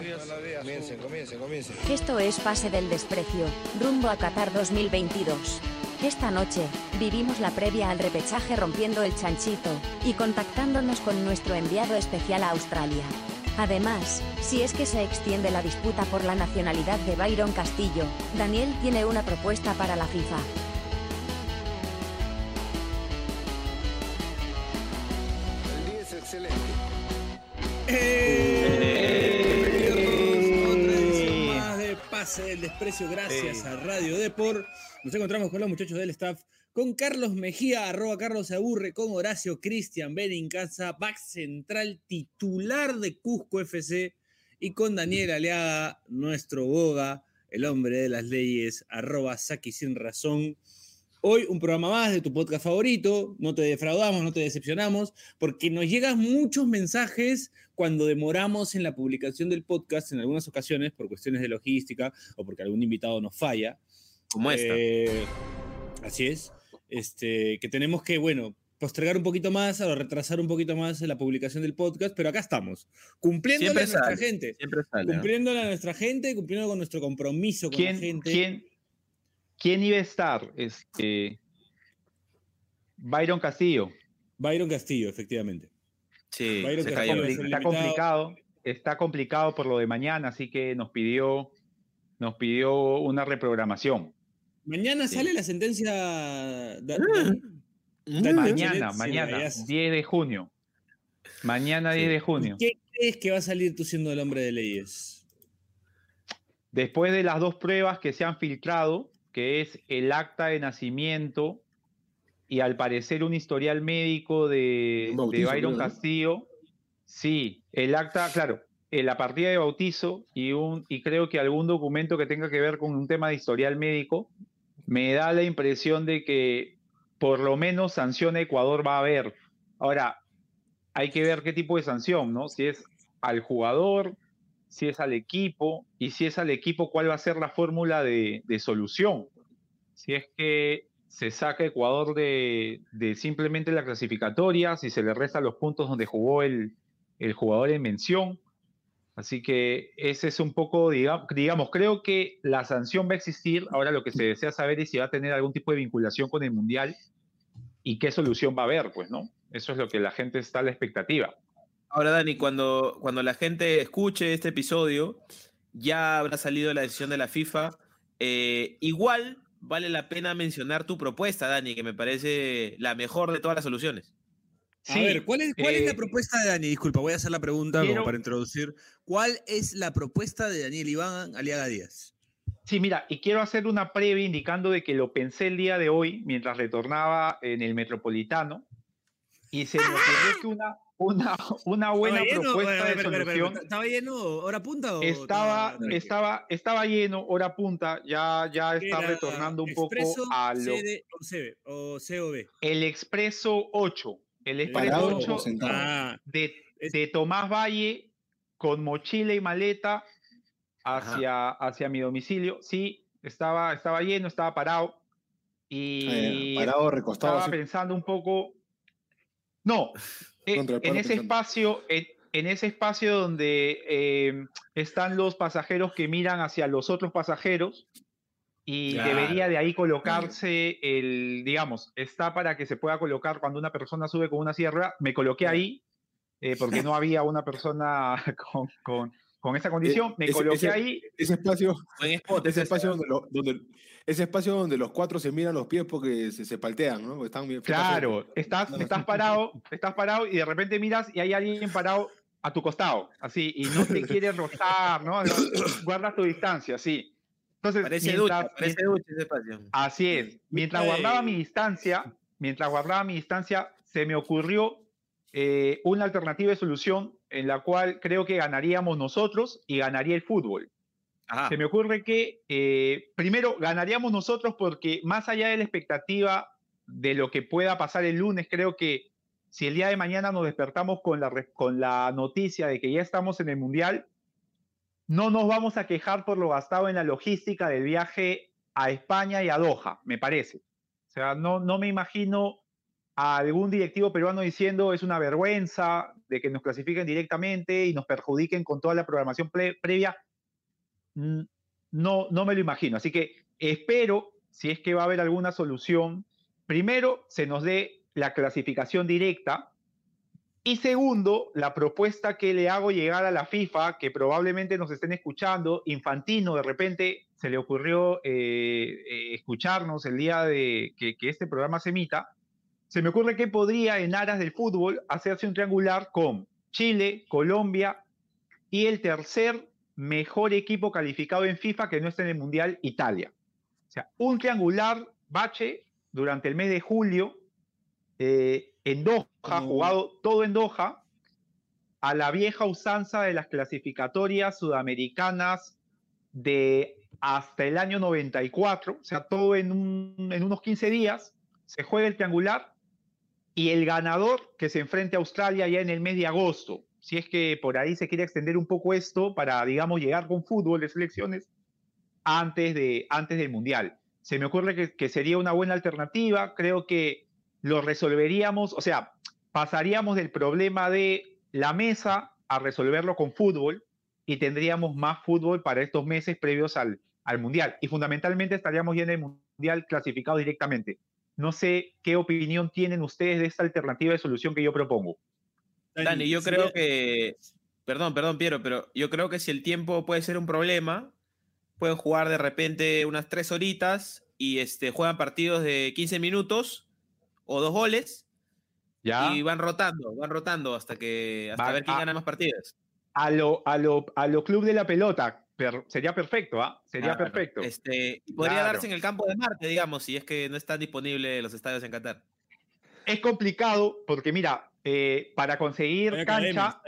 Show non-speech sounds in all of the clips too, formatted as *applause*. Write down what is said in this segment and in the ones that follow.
Comiencen, comiencen. Esto es Pase del Desprecio, rumbo a Qatar 2022. Esta noche, vivimos la previa al repechaje rompiendo el chanchito y contactándonos con nuestro enviado especial a Australia. Además, si es que se extiende la disputa por la nacionalidad de Byron Castillo, Daniel tiene una propuesta para la FIFA. Desprecio, gracias a Radio Depor. Nos encontramos con los muchachos del staff, con Carlos Mejía, arroba Carlos aburre, con Horacio Cristian Benincasa, back central titular de Cusco FC, y con Daniel Aleaga, nuestro boga, el hombre de las leyes, arroba Saki sin razón. Hoy un programa más de tu podcast favorito, no te defraudamos, no te decepcionamos, porque nos llegan muchos mensajes cuando demoramos en la publicación del podcast en algunas ocasiones por cuestiones de logística o porque algún invitado nos falla. Como esta. Eh, así es. Este, que tenemos que, bueno, postergar un poquito más o retrasar un poquito más la publicación del podcast, pero acá estamos, cumpliendo a nuestra sale, gente, Siempre sale. cumpliéndole a nuestra gente, cumpliendo con nuestro compromiso con la ¿Quién, gente. quién, quién iba a estar? Este, Byron Castillo. Byron Castillo, efectivamente. Sí, Byron se está complicado. Está complicado por lo de mañana, así que nos pidió, nos pidió una reprogramación. Mañana Sí. sale la sentencia. da- da- Mm. Mañana, mañana, la veas. 10 de junio. Mañana 10 Sí. de junio. ¿Qué crees que va a salir tú siendo el hombre de leyes? Después de las dos pruebas que se han filtrado, que es el acta de nacimiento y al parecer un historial médico de, bautizo, Byron. Castillo, sí, el acta, claro, eh, la partida de bautizo y, un, y creo que algún documento que tenga que ver con un tema de historial médico, me da la impresión de que por lo menos sanción a Ecuador va a haber. Ahora, hay que ver qué tipo de sanción, ¿no? Si es al jugador, si es al equipo y si es al equipo, cuál va a ser la fórmula de, de solución. Si es que se saca Ecuador de, de simplemente la clasificatoria, si se le resta los puntos donde jugó el, el jugador en mención. Así que ese es un poco, diga- digamos, creo que la sanción va a existir. Ahora lo que se desea saber es si va a tener algún tipo de vinculación con el Mundial y qué solución va a haber, pues, ¿no? Eso es lo que la gente está a la expectativa. Ahora, Dani, cuando, cuando la gente escuche este episodio, ya habrá salido la decisión de la FIFA. Eh, igual vale la pena mencionar tu propuesta, Dani, que me parece la mejor de todas las soluciones. a ver, ¿cuál, es, cuál es la eh, propuesta de Dani? Disculpa, voy a hacer la pregunta quiero- como para introducir. ¿Cuál es la propuesta de Daniel Iván Aliaga Díaz? Sí, mira, y quiero hacer una previa indicando de que lo pensé el día de hoy mientras retornaba en el Metropolitano y se me ocurrió que una, una, una buena propuesta de espera, espera, solución ¿Estaba lleno hora punta o estaba, estaba- estaba, estaba lleno, hora punta, ya, ya ¿Qué está era? retornando un poco ¿Expreso, a lo, CD o CB o COB? el Expreso 8, el Expreso Parado 8 o sentado. Ah, de, de Tomás Valle con mochila y maleta hacia, hacia mi domicilio. Sí, estaba, estaba lleno, estaba parado. Y Eh, parado, recostado. estaba así. pensando un poco. No, eh, en ese espacio, en, en ese espacio donde eh, están los pasajeros que miran hacia los otros pasajeros. Y Claro. debería de ahí colocarse el, digamos, está para que se pueda colocar cuando una persona sube con una ruedas. Me coloqué ahí eh, porque *laughs* no había una persona *laughs* con, con, con esa condición. Me ese- coloqué ese- ahí. Ese espacio, Buen spot, ese ese espacio donde, lo- donde- ese espacio donde los cuatro se miran los pies porque se, se paltean, ¿no? Porque Están bien Claro, estás, parado, estás parado y de repente miras y hay alguien parado a tu costado, así, y no te quiere *laughs* rozar, ¿no? Guardas tu distancia, sí. Entonces, Parece mientras- ducha, parece ducha ese espacio. Así es. Mientras guardaba mi distancia, mientras guardaba mi distancia, se me ocurrió eh, una alternativa de solución en la cual creo que ganaríamos nosotros y ganaría el fútbol. Ajá. Se me ocurre que, eh, primero, ganaríamos nosotros porque más allá de la expectativa de lo que pueda pasar el lunes, creo que si el día de mañana nos despertamos con la, con la noticia de que ya estamos en el Mundial, no nos vamos a quejar por lo gastado en la logística del viaje a España y a Doha, me parece. O sea, no, no me imagino a algún directivo peruano diciendo es una vergüenza de que nos clasifiquen directamente y nos perjudiquen con toda la programación previa, no, no me lo imagino. Así que espero, si es que va a haber alguna solución, primero se nos dé la clasificación directa y segundo, la propuesta que le hago llegar a la FIFA, que probablemente nos estén escuchando, Infantino de repente se le ocurrió eh, eh, escucharnos el día de que este programa se emita, se me ocurre que podría, en aras del fútbol, hacerse un triangular con Chile, Colombia y el tercer mejor equipo calificado en FIFA que no está en el Mundial, Italia. O sea, un triangular bache durante el mes de julio eh, en Doha, jugado todo en Doha, a la vieja usanza de las clasificatorias sudamericanas de hasta el año 94, o sea, todo en, en unos 15 días, se juega el triangular y el ganador que se enfrente a Australia ya en el mes de agosto. Si es que por ahí se quiere extender un poco esto para, digamos, llegar con fútbol de selecciones antes, de, antes del Mundial. Se me ocurre que, sería una buena alternativa. Creo que lo resolveríamos, o sea, pasaríamos del problema de la mesa a resolverlo con fútbol y tendríamos más fútbol para estos meses previos al, al Mundial. Y fundamentalmente estaríamos ya en el Mundial clasificado directamente. No sé qué opinión tienen ustedes de esta alternativa de solución que yo propongo. Dani, yo creo que, perdón, perdón, Piero, pero yo creo que si el tiempo puede ser un problema, pueden jugar de repente unas tres horitas y este, juegan partidos de 15 minutos o dos goles ¿Ya? y van rotando, van rotando hasta que hasta ver quién gana más partidos. A lo, a lo, a lo club de la pelota, sería perfecto, ¿ah? Sería perfecto. Este, podría darse en el campo de Marte, digamos, si es que no están disponibles los estadios en Qatar. Es complicado porque, mira, eh, para conseguir cancha.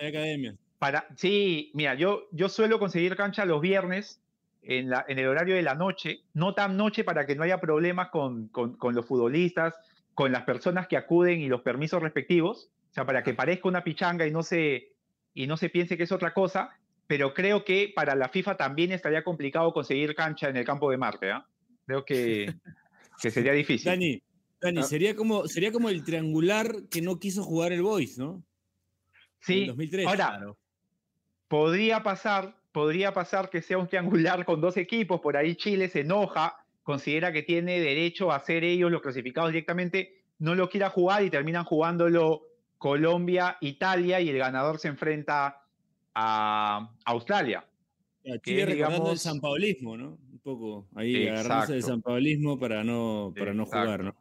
Para, sí, mira, yo, yo suelo conseguir cancha los viernes en, la, en el horario de la noche, no tan noche para que no haya problemas con, con, con los futbolistas, con las personas que acuden y los permisos respectivos, o sea, para que parezca una pichanga y no se, y no se piense que es otra cosa, pero creo que para la FIFA también estaría complicado conseguir cancha en el campo de Marte. ¿ah? Creo que, *laughs* que, sería difícil. Dani, Dani ah. sería, como, sería como el triangular que no quiso jugar el Boys, ¿no? Sí, 2003. ahora, podría pasar, podría pasar que sea un triangular con dos equipos, por ahí Chile se enoja, considera que tiene derecho a ser ellos los clasificados directamente, no lo quiera jugar y terminan jugándolo Colombia, Italia y el ganador se enfrenta a Australia. Chile recordando el San Paulismo, ¿no? Un poco ahí agarrándose del San Paulismo para no, para no jugar, ¿no?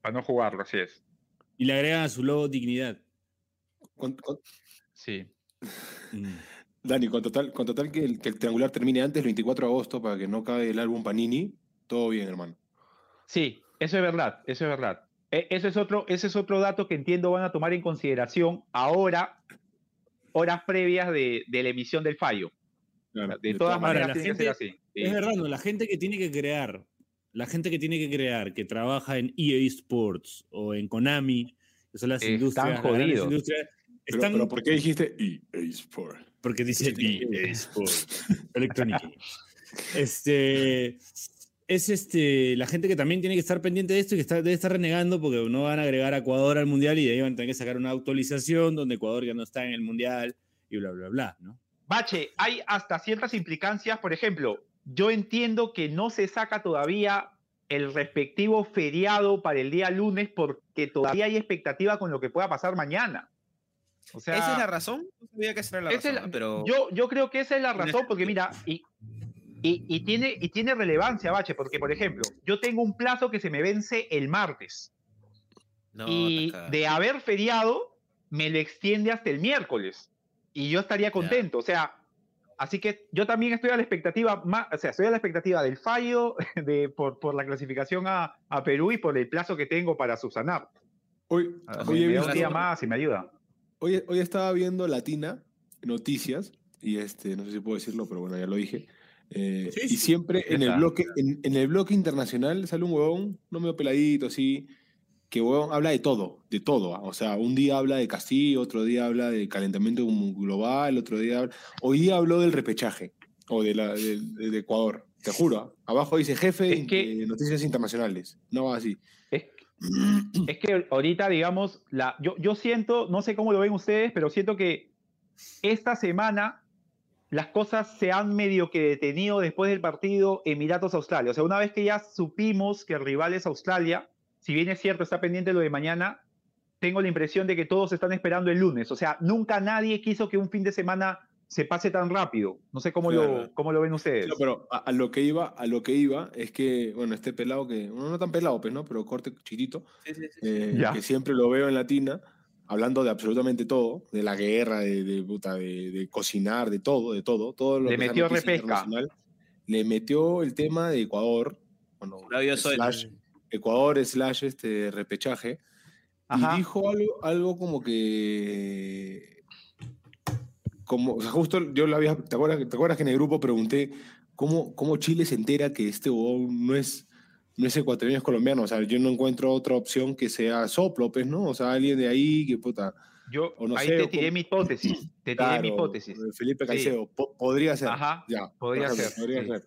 Para no jugarlo, así es. Y le agregan a su logo dignidad. Sí. Mm. Dani, con total, con total que, el, triangular termine antes, el 24 de agosto, para que no cabe el álbum Panini, todo bien, hermano. Sí, eso es verdad, eso es verdad. E, ese es otro, ese es otro dato que entiendo van a tomar en consideración ahora horas previas de, la emisión del fallo. de, todas maneras, tiene que ser así. Es verdad, no, la gente que tiene que crear, la gente que tiene que crear, que trabaja en EA Sports o en Konami, que son las industrias. Jodidos. Están Pero, ¿por qué dijiste EA Sports? Porque dice EA Sports. Electronic *laughs* Este es este, la gente que también tiene que estar pendiente de esto y que está, debe estar renegando porque no van a agregar a Ecuador al Mundial y de ahí van a tener que sacar una actualización donde Ecuador ya no está en el Mundial y bla, bla, bla, ¿no? Bache, hay hasta ciertas implicancias, por ejemplo, yo entiendo que no se saca todavía el respectivo feriado para el día lunes porque todavía hay expectativa con lo que pueda pasar mañana. O sea, ¿Esa es la razón? No sabía que esa era la razón, pero... Yo, yo creo que esa es la razón porque mira, y, y, tiene, y tiene relevancia, Bache, porque, por ejemplo, yo tengo un plazo que se me vence el martes. y de haber feriado, me lo extiende hasta el miércoles. Y yo estaría contento. O sea, así que yo también estoy a la expectativa, o sea, estoy a la expectativa del fallo *laughs* de, por, por la clasificación a, a, Perú y por el plazo que tengo para subsanar. Hoy, hoy me un día más y me ayuda. Hoy, hoy estaba viendo Latina Noticias, y este, no sé si puedo decirlo, pero bueno, ya lo dije. Eh, y siempre en el, bloque, en, el bloque internacional sale un huevón, no medio peladito, así, que huevón habla de todo, de todo. ¿ah? O sea, un día habla de Castillo, otro día habla de calentamiento global, otro día Hoy día habló del repechaje, o de, la, de, Ecuador, te juro. ¿ah? Abajo dice jefe de Noticias Internacionales, no así. es que ahorita, digamos, la, yo, yo siento, no sé cómo lo ven ustedes, pero siento que esta semana las cosas se han medio que detenido después del partido Emiratos-Australia. O sea, una vez que ya supimos que el rival es Australia, si bien es cierto, está pendiente lo de mañana, tengo la impresión de que todos están esperando el lunes. O sea, nunca nadie quiso que un fin de semana se pase tan rápido. No sé cómo, lo, cómo lo ven ustedes. pero a, lo que iba, a lo que iba es que, bueno, este pelado que, bueno, no tan pelado, pues, ¿no? Pero corte chiquito, eh, que siempre lo veo en Latina, hablando de absolutamente todo, de la guerra, de, de, de, cocinar, de todo, de todo. todo le metió repesca. Le metió el tema de Ecuador, bueno, slash, Ecuador slash este repechaje, y dijo algo, algo como que como, o sea, justo yo lo había, ¿te acuerdas, ¿te acuerdas que en el grupo pregunté cómo, cómo Chile se entera que este es, no es ecuatoriano, es colombiano? O sea, yo no encuentro otra opción que sea Soplo, pues, ¿no? O sea, alguien de ahí que puta. Yo ahí te tiré mi hipótesis. Te tiré mi hipótesis. Felipe Caicedo. podría ser. Ajá. Ya, podría ser. Podría ser.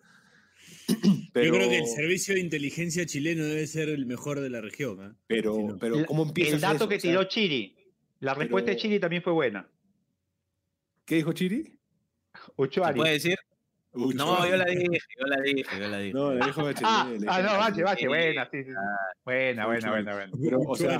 *clears throat* Yo creo que el servicio de inteligencia chileno debe ser el mejor de la región. ¿eh? Pero, pero ¿cómo empieza? El dato que tiró Chiri. La respuesta de Chiri también fue buena. ¿Qué dijo Chiri? Uchuari. ¿Puede decir? No, yo la dije, yo la dije, yo la dije. No, la dijo Bachelet. Ah, ah no, Bache, Bache, buena, sí, sí. Ah, buena, buena, buena, buena. Pero, o sea,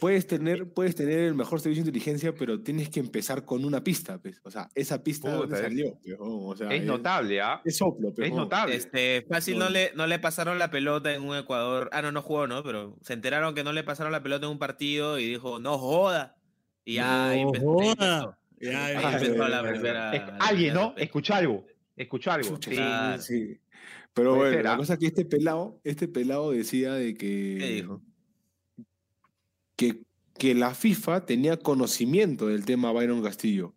puedes tener, puedes tener el mejor servicio de inteligencia, pero tienes que empezar con una pista, pues. O sea, esa pista Puta, salió, o sea, es, notable, ¿ah? Es soplo, Es notable. Este, fácil no le, no le pasaron la pelota en un Ecuador. Ah, no, no jugó, ¿no? Pero se enteraron que no le pasaron la pelota en un partido y dijo, no joda. Y ya no joda. Alguien, ¿no? Escuchó algo. Escuchó algo. sí, sí. Pero bueno, la cosa es que este pelado, este pelado decía de que. ¿Qué dijo? Que, que la FIFA tenía conocimiento del tema Byron Castillo.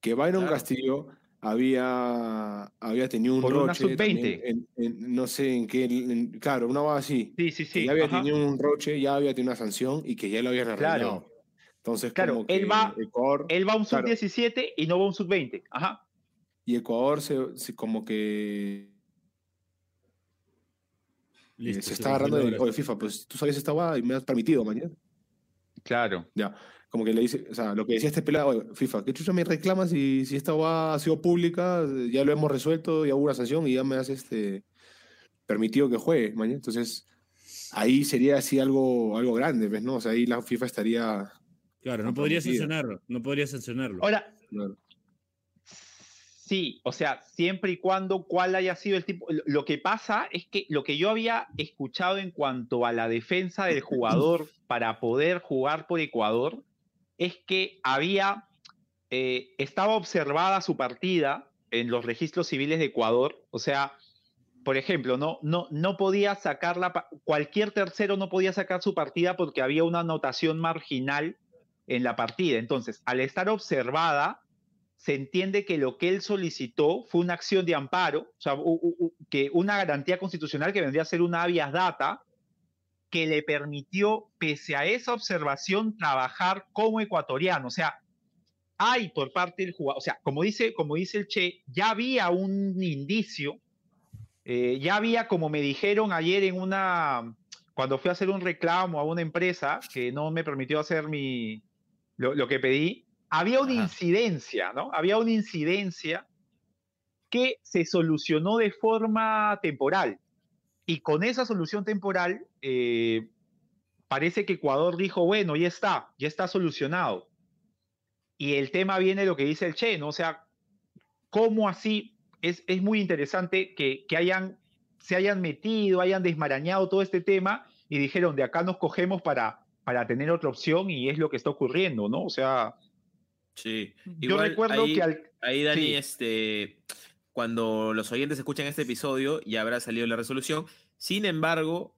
Que Byron Castillo había, había tenido un roche. En, no sé en qué. claro, una va así. Sí, sí, sí. ya había tenido un roche, ya había tenido una sanción y que ya lo habían arreglado. Claro. Entonces, claro, él, va, él va a un sub-17 y no va a un sub-20. Ajá. Y Ecuador se, como que eh, se está agarrando de, FIFA, pues tú sabes esta guada y me has permitido mañana. Claro. Ya, como que le dice, o sea, lo que decía este pelado, FIFA, ¿qué chucha me reclamas si, si esta guada ha sido pública? Ya lo hemos resuelto, ya hubo una sanción y ya me has este, permitido que juegue mañana. Entonces, ahí sería así algo, algo grande, ¿ves? ¿no? O sea, ahí la FIFA estaría Claro, no podría sancionarlo, no podría sancionarlo. Ahora, sí, o sea, siempre y cuando cuál haya sido el tipo. Lo que pasa es que lo que yo había escuchado en cuanto a la defensa del jugador *laughs* para poder jugar por Ecuador es que había, eh, estaba observada su partida en los registros civiles de Ecuador, o sea, por ejemplo, no, no, no podía sacarla, cualquier tercero no podía sacar su partida porque había una anotación marginal en la partida. Entonces, al estar observada, se entiende que lo que él solicitó fue una acción de amparo, o sea, que una garantía constitucional que vendría a ser una habeas data, que le permitió, pese a esa observación, trabajar como ecuatoriano. O sea, hay por parte del jugador, o sea, como dice, como dice el Che, ya había un indicio, eh, ya había, como me dijeron ayer en una, cuando fui a hacer un reclamo a una empresa que no me permitió hacer mi, lo, que pedí, había una incidencia, ¿no? Había una incidencia que se solucionó de forma temporal. Y con esa solución temporal, eh, parece que Ecuador dijo, bueno, ya está, ya está solucionado. Y el tema viene de lo que dice el Che, ¿no? O sea, ¿cómo así? Es, es muy interesante que, que hayan, se hayan metido, hayan desmarañado todo este tema y dijeron, de acá nos cogemos para, para tener otra opción y es lo que está ocurriendo, ¿no? O sea... Sí, yo recuerdo ahí, que al... Ahí, Dani, este, cuando los oyentes escuchan este episodio ya habrá salido la resolución. Sin embargo,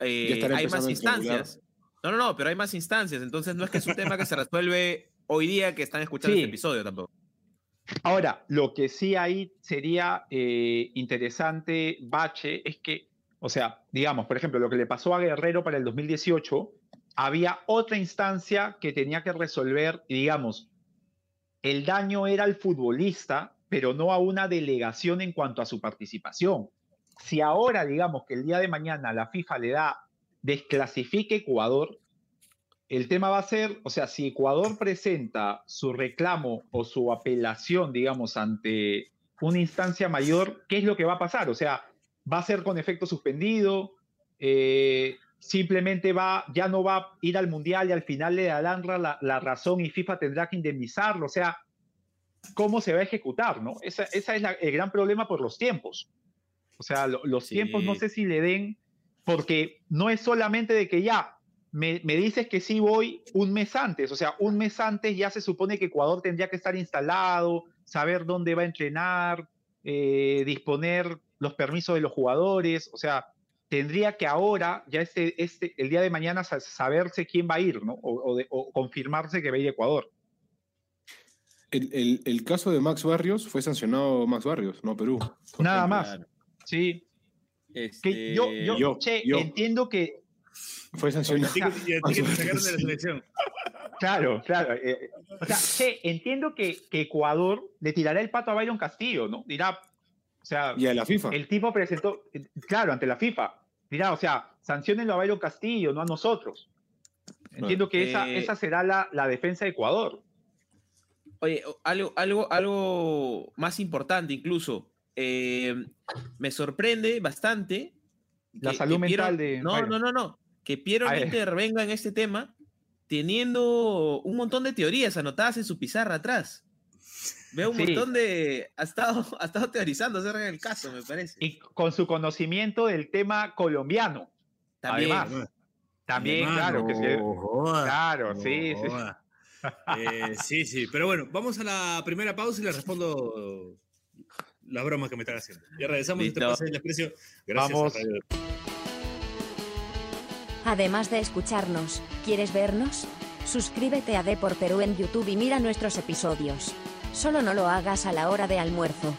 eh, hay más instancias. No, no, no, pero hay más instancias. Entonces no es que es un tema que se resuelve hoy día que están escuchando este episodio tampoco. Ahora, lo que sí ahí sería eh, interesante, Bache, es que, o sea, digamos, por ejemplo, lo que le pasó a Guerrero para el 2018 había otra instancia que tenía que resolver, y digamos, el daño era al futbolista, pero no a una delegación en cuanto a su participación. Si ahora, digamos, que el día de mañana la FIFA le da desclasifique Ecuador, el tema va a ser, o sea, si Ecuador presenta su reclamo o su apelación, digamos, ante una instancia mayor, ¿qué es lo que va a pasar? O sea, ¿va a ser con efecto suspendido? Eh, simplemente va, ya no va a ir al Mundial y al final le darán la, la razón y FIFA tendrá que indemnizarlo. O sea, ¿cómo se va a ejecutar? ¿no? Esa, es el gran problema por los tiempos. O sea, los tiempos no sé si le den, porque no es solamente de que ya, me, dices que sí voy un mes antes, o sea, un mes antes ya se supone que Ecuador tendría que estar instalado, saber dónde va a entrenar, eh, disponer los permisos de los jugadores, o sea, tendría que ahora, ya este, este, el día de mañana, saberse quién va a ir, ¿no? O, confirmarse que va a ir a Ecuador. El, caso de Max Barrios fue sancionado Max Barrios, no Perú. Nada más. Sí. Este, yo, yo, che, entiendo que fue sancionado. Claro, claro. Eh, o sea, entiendo que, que, Ecuador le tirará el pato a Byron Castillo, ¿no? Dirá, o sea. Y a la FIFA. El tipo presentó, claro, ante la FIFA. Dirá, o sea, sancionenlo a Byron Castillo, no a nosotros. Entiendo que esa, eh, esa será la, la, defensa de Ecuador. Oye, algo, algo, algo más importante incluso. Eh, me sorprende bastante. La salud mental de. No, no, no, no que Piero intervenga en este tema teniendo un montón de teorías anotadas en su pizarra atrás. Veo un montón de. Ha estado, *laughs* ha estado teorizando acerca del caso, me parece. Y con su conocimiento del tema colombiano. También. Además. También, claro. Que sí. claro, sí, sí. Eh, *laughs* sí, sí. Pero bueno, vamos a la primera pausa y le respondo las bromas que me están haciendo. Ya regresamos. Este pase desprecio. Gracias. Vamos. Además de escucharnos, ¿quieres vernos? Suscríbete a D por Perú en YouTube y mira nuestros episodios. Solo no lo hagas a la hora de almuerzo.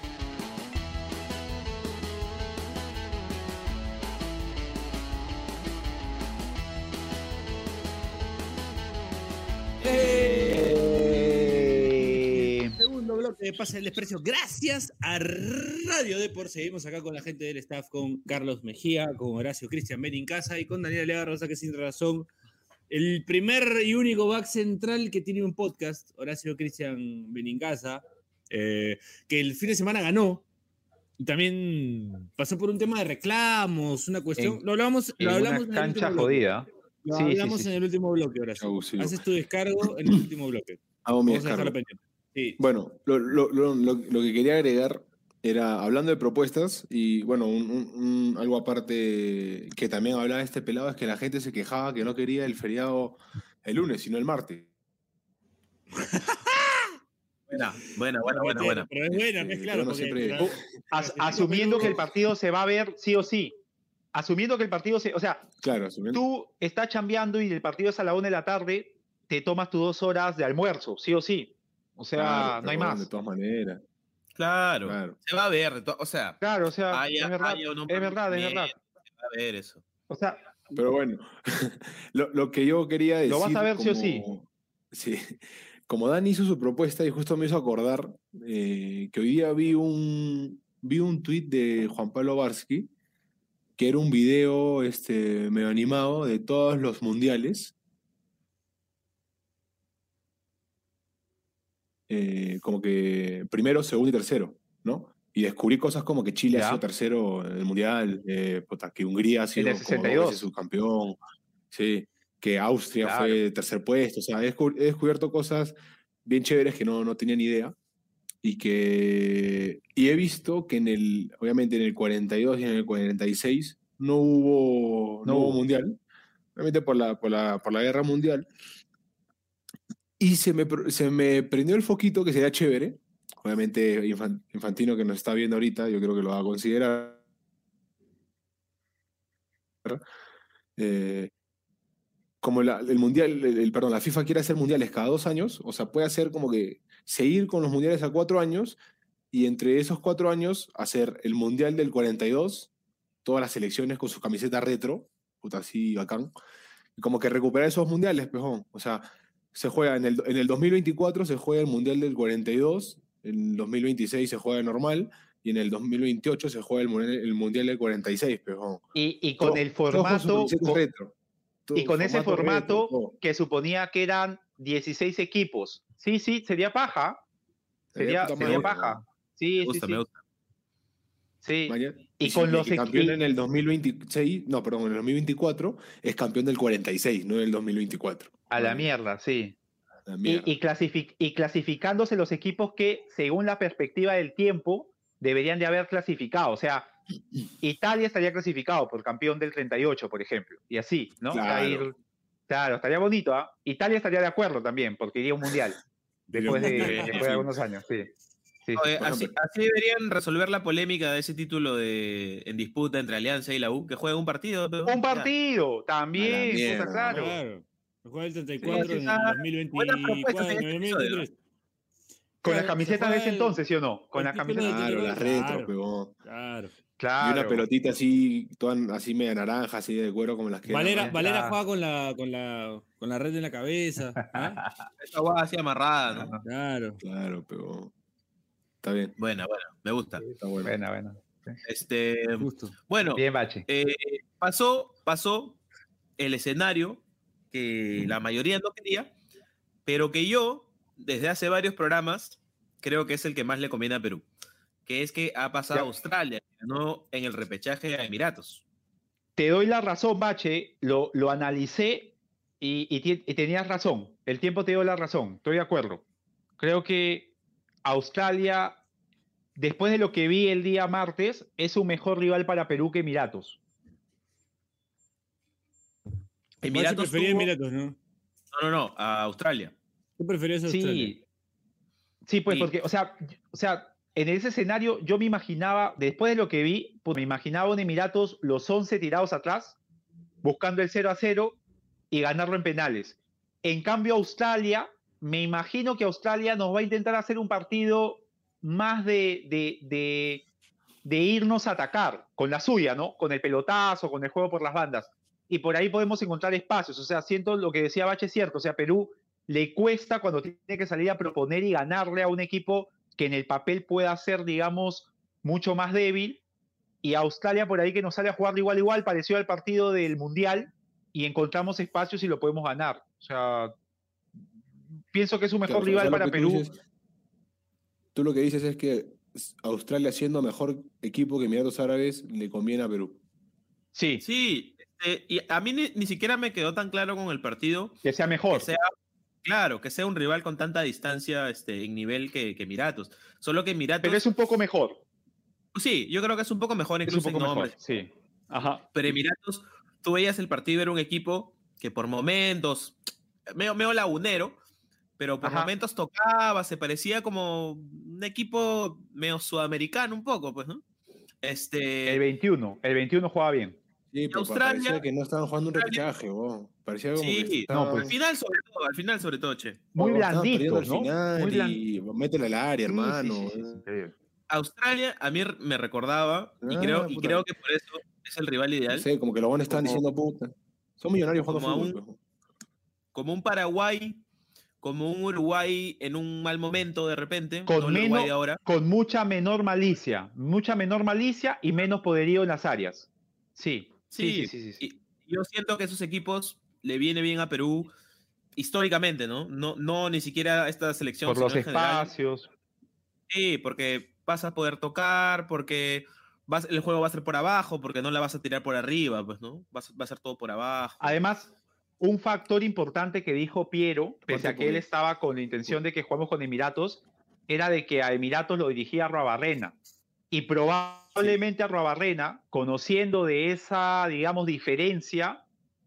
bloque de Pase el Desprecio. Gracias a Radio Deport. Seguimos acá con la gente del staff, con Carlos Mejía, con Horacio Cristian Casa y con Daniela Lea Rosa, que sin razón, el primer y único back central que tiene un podcast, Horacio Cristian Benincasa, eh, que el fin de semana ganó. Y también pasó por un tema de reclamos, una cuestión. lo hablamos, lo hablamos en cancha jodida. Lo hablamos en el último bloque, Horacio. Haces tu descargo en el último bloque. Hago mi descargo. Bueno, lo, que quería agregar era, hablando de propuestas, y bueno, algo aparte que también hablaba este pelado, es que la gente se quejaba que no quería el feriado el lunes, sino el martes. buena, *laughs* buena, buena, buena, buena. Pero es buena, es claro. asumiendo que el partido se va a ver sí o sí. Asumiendo que el partido se. O sea, claro, tú estás chambeando y el partido es a la una de la tarde, te tomas tus dos horas de almuerzo, sí o sí. O sea, no hay más. De todas maneras. Claro, se va a ver, o sea. Claro, o sea, es, verdad, es verdad, es verdad, Se va a ver eso. O sea. Pero bueno, *laughs* lo, que yo quería decir. Lo vas a ver sí o sí. Sí. *laughs* Como Dan hizo su propuesta y justo me hizo acordar eh, que hoy día vi un, vi un tweet de Juan Pablo Barsky, que era un video este, medio animado de todos los mundiales Eh, como que primero, segundo y tercero, ¿no? Y descubrí cosas como que Chile ha sido tercero en el Mundial, eh, que Hungría ha sido subcampeón, sí, que Austria fue tercer puesto, o sea, he, descubierto cosas bien chéveres que no, no tenía ni idea y que y he visto que en el obviamente en el 42 y en el 46 no hubo no, hubo. mundial obviamente por la, por la, por la guerra mundial y se me, se me prendió el foquito que sería chévere. Obviamente, Infantino que nos está viendo ahorita, yo creo que lo va a considerar. Eh, como el mundial, el, perdón, la FIFA quiere hacer mundiales cada dos años, o sea, puede hacer como que seguir con los mundiales a cuatro años y entre esos cuatro años hacer el mundial del 42, todas las selecciones con su camiseta retro, puta así bacán, y como que recuperar esos mundiales, pejón. O sea, se juega en el, en el 2024 se juega el Mundial del 42, en 2026 se juega normal y en el 2028 se juega el, Mundial del 46, pero Y, y con el formato... y con ese formato que suponía que eran 16 equipos. Sí, sí, sería paja. Sería, sería paja. Sí, sí, sí. Sí. Y, con los campeón en el 2026, no, perdón, en el 2024 es campeón del 46, no del 2024. A la mierda, sí. Y, y, y, clasificándose los equipos que, según la perspectiva del tiempo, deberían de haber clasificado. O sea, *clears throat* Italia estaría clasificado por campeón del 38, por ejemplo. Y así, ¿no? Claro, claro estaría bonito. ¿ah? Italia estaría de acuerdo también, porque iría un *laughs* mundial después de, después de algunos años, sí así, deberían resolver la polémica de ese título de, en disputa entre Alianza y la U, que juega un partido. un partido, también, claro. claro. Juega el 34 en el 2024, Con la camiseta de ese entonces, ¿sí o no? Con la camiseta. Claro, la retro, claro. Claro. Y una pelotita así, toda así media naranja, así de cuero como las que. Valera, Valera juega con la, con, la, con la red en la cabeza. ¿ah? *laughs* Esa guada así amarrada, ¿no? Claro. Claro, pero. Está bien. Buena, bueno, me gusta. Está buena, buena. Este, Bueno, bien, Bache. Eh, pasó, pasó el escenario que la mayoría no quería, pero que yo, desde hace varios programas, creo que es el que más le conviene a Perú, que es que ha pasado a Australia, no en el repechaje a Emiratos. Te doy la razón, Bache, lo, lo analicé y, y tenías razón. El tiempo te dio la razón, estoy de acuerdo. Creo que Australia, después de lo que vi el día martes, es un mejor rival para Perú que Emiratos. Emiratos prefería Emiratos, ¿no? No, no, no, a Australia. ¿Tú preferías a Australia? Sí, sí pues porque, o sea, o sea, en ese escenario yo me imaginaba, después de lo que vi, pues me imaginaba un Emiratos los 11 tirados atrás, buscando el 0 a 0 y ganarlo en penales. En cambio, Australia me imagino que Australia nos va a intentar hacer un partido más de, de, irnos a atacar con la suya, ¿no? Con el pelotazo, con el juego por las bandas. Y por ahí podemos encontrar espacios. O sea, siento lo que decía Bache cierto. O sea, Perú le cuesta cuando tiene que salir a proponer y ganarle a un equipo que en el papel pueda ser, digamos, mucho más débil. Y Australia por ahí que nos sale a jugar de igual a igual, pareció al partido del Mundial, y encontramos espacios y lo podemos ganar. O sea, pienso que es un mejor rival para Perú. Tú, lo que dices es que Australia siendo mejor equipo que Emiratos Árabes le conviene a Perú. Sí. Sí, este, y a mí ni, siquiera me quedó tan claro con el partido. Que sea mejor. claro, que sea un rival con tanta distancia este, en nivel que, que Emiratos. Solo que Emiratos... Pero es un poco mejor. Sí, yo creo que es un poco mejor incluso es un poco mejor, Sí. Ajá. Pero Emiratos, tú veías el partido, era un equipo que por momentos, medio, medio lagunero, pero por momentos tocaba, se parecía como un equipo medio sudamericano un poco, pues, ¿no? Este... El 21, el 21 jugaba bien. Sí, pero Australia, parecía que no estaban jugando un repechaje, Parecía como sí, no, pues, al final sobre todo, al final sobre todo, che. Muy blandito, ¿no? Muy y métele al área, hermano. Australia a mí me recordaba, y, ah, creo, y creo que por eso es el rival ideal. Sí, como que los buenos estaban diciendo puta. Son millonarios jugando como fútbol. Un, como un Paraguay como un Uruguay en un mal momento de repente, con, con mucha menor malicia, mucha menor malicia y menos poderío en las áreas. Sí, sí, sí, sí. yo siento que esos equipos le viene bien a Perú históricamente, ¿no? No, no ni siquiera esta selección. Por los espacios. Sí, porque vas a poder tocar, porque vas, el juego va a ser por abajo, porque no la vas a tirar por arriba, pues, ¿no? va a ser todo por abajo. Además, un factor importante que dijo Piero, pese a que él estaba con la intención de que jugamos con Emiratos, era de que a Emiratos lo dirigía Barrena. Y probablemente a Barrena, conociendo de esa, digamos, diferencia,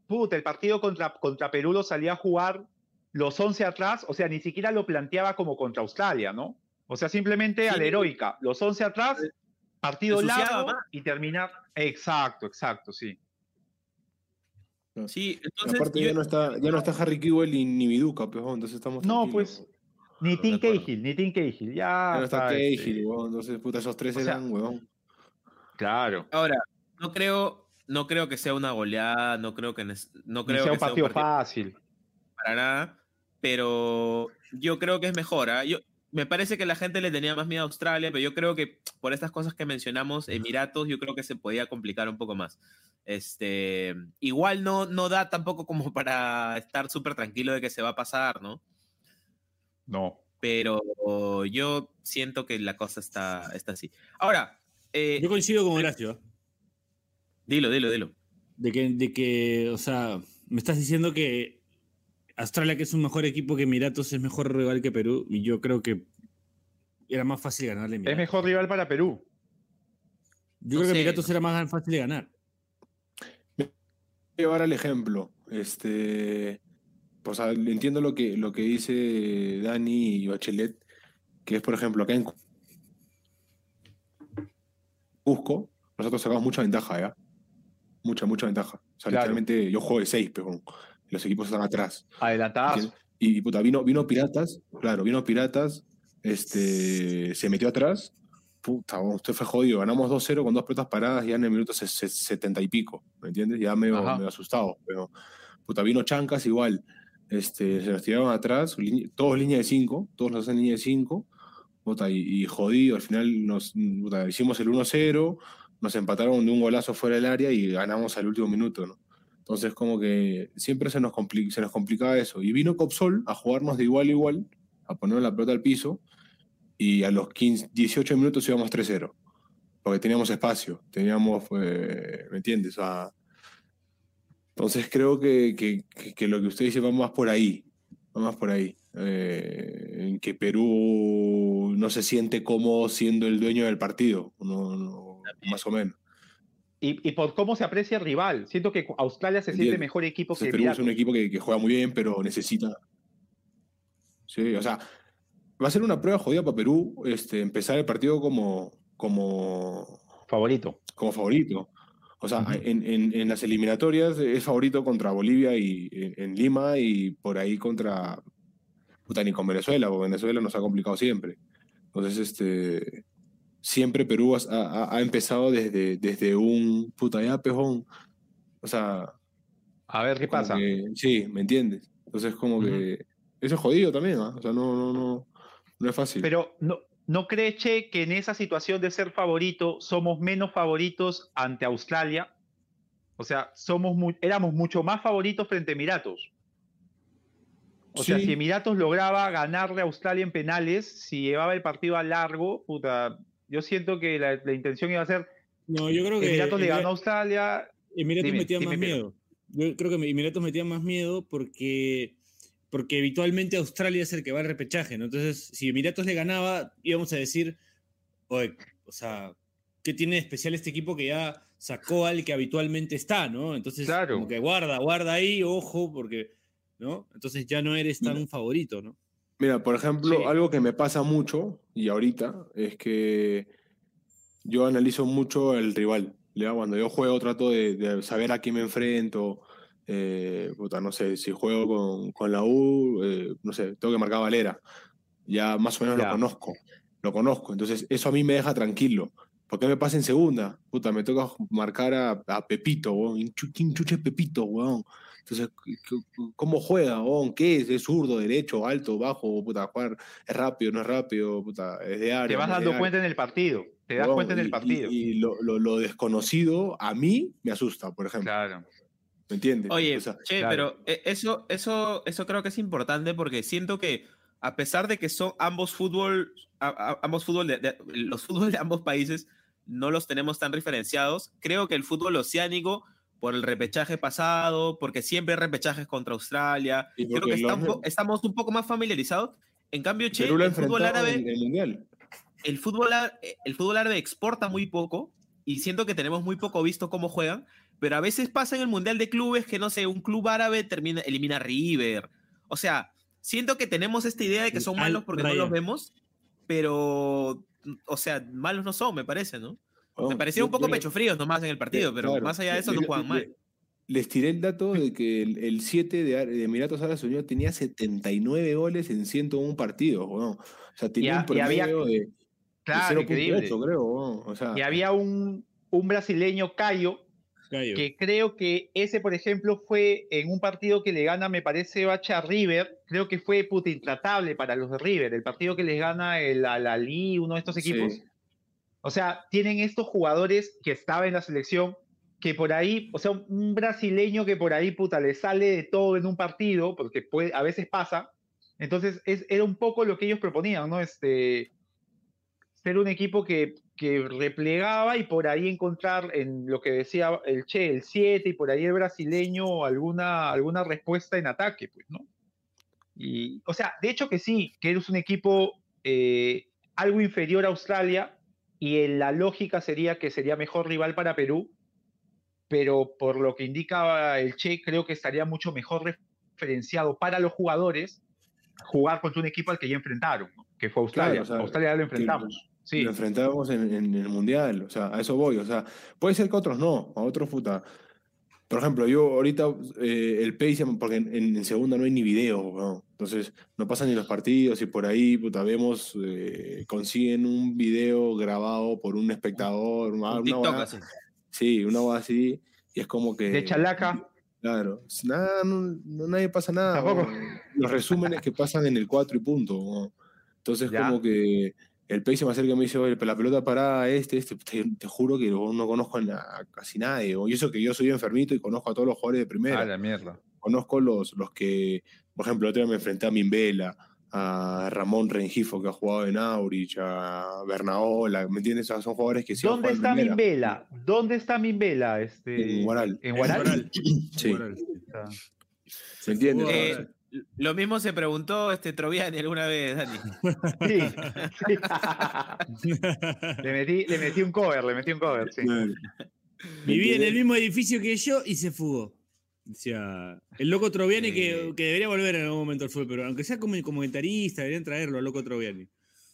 puta, el partido contra, contra Perú lo salía a jugar los 11 atrás, o sea, ni siquiera lo planteaba como contra Australia, ¿no? O sea, simplemente a la heroica, los 11 atrás, partido largo y terminar. Exacto, exacto, sí. Sí, entonces. Aparte, ya, no está, ya no está Harry Kewell ni, Viduca, pues, entonces estamos. No, pues. Ni Tim Cahill, ni Tim Cahill, ya. Ya no está Cahill, entonces, puta, esos tres eran, weón. Claro. Ahora, no creo, no creo que sea una goleada, no creo que, no creo sea, un partido fácil. Para nada, pero yo creo que es mejor. ¿ah? Yo, me parece que la gente le tenía más miedo a Australia, pero yo creo que por estas cosas que mencionamos, Emiratos, yo creo que se podía complicar un poco más. Este, igual no, no da tampoco como para estar súper tranquilo de que se va a pasar, ¿no? No. Pero yo siento que la cosa está, está así. Ahora. Eh, yo coincido con Horacio. ¿eh? Dilo, dilo, dilo. De que, de que, o sea, me estás diciendo que Australia, que es un mejor equipo que Emiratos, es mejor rival que Perú. Y yo creo que era más fácil ganarle. Es mejor rival para Perú. Yo creo que Emiratos era más fácil de ganar. Llevar al ejemplo. Este. Pues entiendo lo que, lo que dice Dani y Bachelet, que es, por ejemplo, acá en Cusco, nosotros sacamos mucha ventaja, ¿ya? Mucha, mucha ventaja. O sea, literalmente yo juego de seis, pero los equipos están atrás. Adelantados. Y, puta, vino, vino Piratas, claro, vino Piratas, este, se metió atrás. Puta, usted fue jodido. Ganamos 2-0 con dos pelotas paradas ya en el minuto 70 y pico, ¿me entiendes? Ya medio, medio asustado. Pero, puta, vino Chancas igual. Este, se nos tiraron atrás, todos línea de 5, todos los hacen línea de 5. Y, y, jodido, al final nos hicimos el 1-0, nos empataron de un golazo fuera del área y ganamos al último minuto, ¿no? Entonces, como que siempre se nos, se nos complicaba eso. Y vino Copsol a jugarnos de igual a igual, a poner la pelota al piso, y a los 15, 18 minutos íbamos 3-0, porque teníamos espacio, teníamos, eh, ¿me entiendes? entonces, creo que, que, que, lo que usted dice va más por ahí, va más por ahí. Eh, en que Perú no se siente cómodo siendo el dueño del partido, más o menos. Y, por cómo se aprecia el rival. Siento que Australia se siente mejor equipo que Perú es un equipo que, juega muy bien, pero necesita. Sí, o sea, va a ser una prueba jodida para Perú este, empezar el partido como, como. Favorito. Como favorito. O sea, en, en, las eliminatorias es favorito contra Bolivia y en, Lima y por ahí contra. Puta, ni con Venezuela, porque Venezuela nos ha complicado siempre. Entonces, este siempre Perú ha, empezado desde, desde un puta ya pejón. O sea. A ver qué pasa. sí, ¿me entiendes? Entonces, como que. Eso es jodido también, ¿ah? O sea, no, no, no, no es fácil. Pero no, ¿no cree, Che, que en esa situación de ser favorito somos menos favoritos ante Australia? O sea, somos éramos mucho más favoritos frente a Emiratos. O sea, si Emiratos lograba ganarle a Australia en penales, si llevaba el partido a largo, puta, yo siento que la, intención iba a ser. No, yo creo que. Emiratos le ganó a Australia. Emiratos metía más miedo. Yo creo que Emiratos metía más miedo porque, porque habitualmente Australia es el que va al repechaje, ¿no? Entonces, si Emiratos le ganaba, íbamos a decir, Oye, o sea, ¿qué tiene de especial este equipo que ya sacó al que habitualmente está, ¿no? Entonces, claro. como que guarda, guarda ahí, ojo, porque, ¿no? Entonces ya no eres tan un favorito, ¿no? Mira, por ejemplo, algo que me pasa mucho y ahorita es que yo analizo mucho el rival. Cuando yo juego trato de, saber a quién me enfrento. Eh, no sé, si juego con, con la U, eh, no sé, tengo que marcar Valera. Ya más o menos lo conozco. Lo conozco. Entonces, eso a mí me deja tranquilo. ¿Por qué me pasa en segunda? Puta, me toca marcar a, a Pepito, weón. ¿Quién chuche Pepito, weón? Entonces, ¿cómo juega? ¿Qué es? ¿Es zurdo, derecho, alto, bajo? Puta, jugar es rápido, no es rápido, puta, es de área. Te vas dando cuenta en el partido. Te das cuenta en el partido. Y, lo, desconocido a mí me asusta, por ejemplo. Claro. ¿Me entiendes? Oye, che, pero eh, eso, eso, eso creo que es importante porque siento que a pesar de que son ambos fútbol, ambos fútbol, los fútbol de ambos países no los tenemos tan referenciados, creo que el fútbol oceánico por el repechaje pasado, porque siempre hay repechajes contra Australia. Creo que estamos, un poco más familiarizados. En cambio, che, el fútbol árabe. El, fútbol, el fútbol árabe exporta muy poco y siento que tenemos muy poco visto cómo juegan, pero a veces pasa en el Mundial de Clubes que, no sé, un club árabe termina, elimina a River. O sea, siento que tenemos esta idea de que son malos porque no los vemos, pero, o sea, malos no son, me parece, ¿no? me parecía un poco pecho frío nomás en el partido, pero más allá de eso no juegan mal. Les tiré el dato de que el 7 de, Emiratos Árabes Unidos tenía 79 goles en 101 partidos, O sea, tenía un promedio de, claro, 0.8, creo, y había un, un brasileño, Cayo, que creo que ese, por ejemplo, fue en un partido que le gana, me parece, Bacha River, creo que fue puta intratable para los de River, el partido que les gana el Alali, uno de estos equipos. O sea, tienen estos jugadores que estaban en la selección, que por ahí, o sea, un brasileño que por ahí, puta, le sale de todo en un partido, porque puede, a veces pasa. Entonces, es, era un poco lo que ellos proponían, ¿no? Este, ser un equipo que, que replegaba y por ahí encontrar en lo que decía el Che, el 7 y por ahí el brasileño alguna, alguna respuesta en ataque, pues, ¿no? Y, o sea, de hecho que sí, que eres un equipo eh, algo inferior a Australia y en la lógica sería que sería mejor rival para Perú, pero por lo que indicaba el Che, creo que estaría mucho mejor referenciado para los jugadores jugar contra un equipo al que ya enfrentaron, que fue Australia. Australia lo enfrentamos. Sí. Lo enfrentábamos en, el Mundial, o sea, a eso voy. O sea, puede ser que otros no, a otros puta. Por ejemplo, yo ahorita eh, el Pace, porque en, segunda no hay ni video, entonces no pasan ni los partidos y por ahí, puta, vemos, eh, consiguen un video grabado por un espectador, una, una Sí, una voz así, y es como que... De chalaca. Claro, nada, no, nadie pasa nada. Los resúmenes que pasan en el 4 y punto. Entonces, como que el Pace se me acerca y me dice, oye, la pelota parada, este, este, te, juro que no, conozco a, casi nadie. Y eso que yo soy enfermito y conozco a todos los jugadores de primera. Ah, la mierda. Conozco los, los que, por ejemplo, el otro día me enfrenté a Mimbela, a Ramón Rengifo, que ha jugado en Aurich, a Bernaola, ¿me entiendes? son jugadores que sí ¿Dónde está Mimbela? ¿Dónde está Mimbela? Este... En Guaral. ¿En Guaral? Sí. ¿Se entiende? Eh, lo mismo se preguntó este Troviani alguna vez, Dani. Sí. *laughs* le, metí, le metí un cover, le metí un cover, sí. Vivía en el mismo edificio que yo y se fugó. Decía, el loco Troviani que, que, debería volver en algún momento al fútbol, pero aunque sea como comentarista, deberían traerlo al loco Troviani.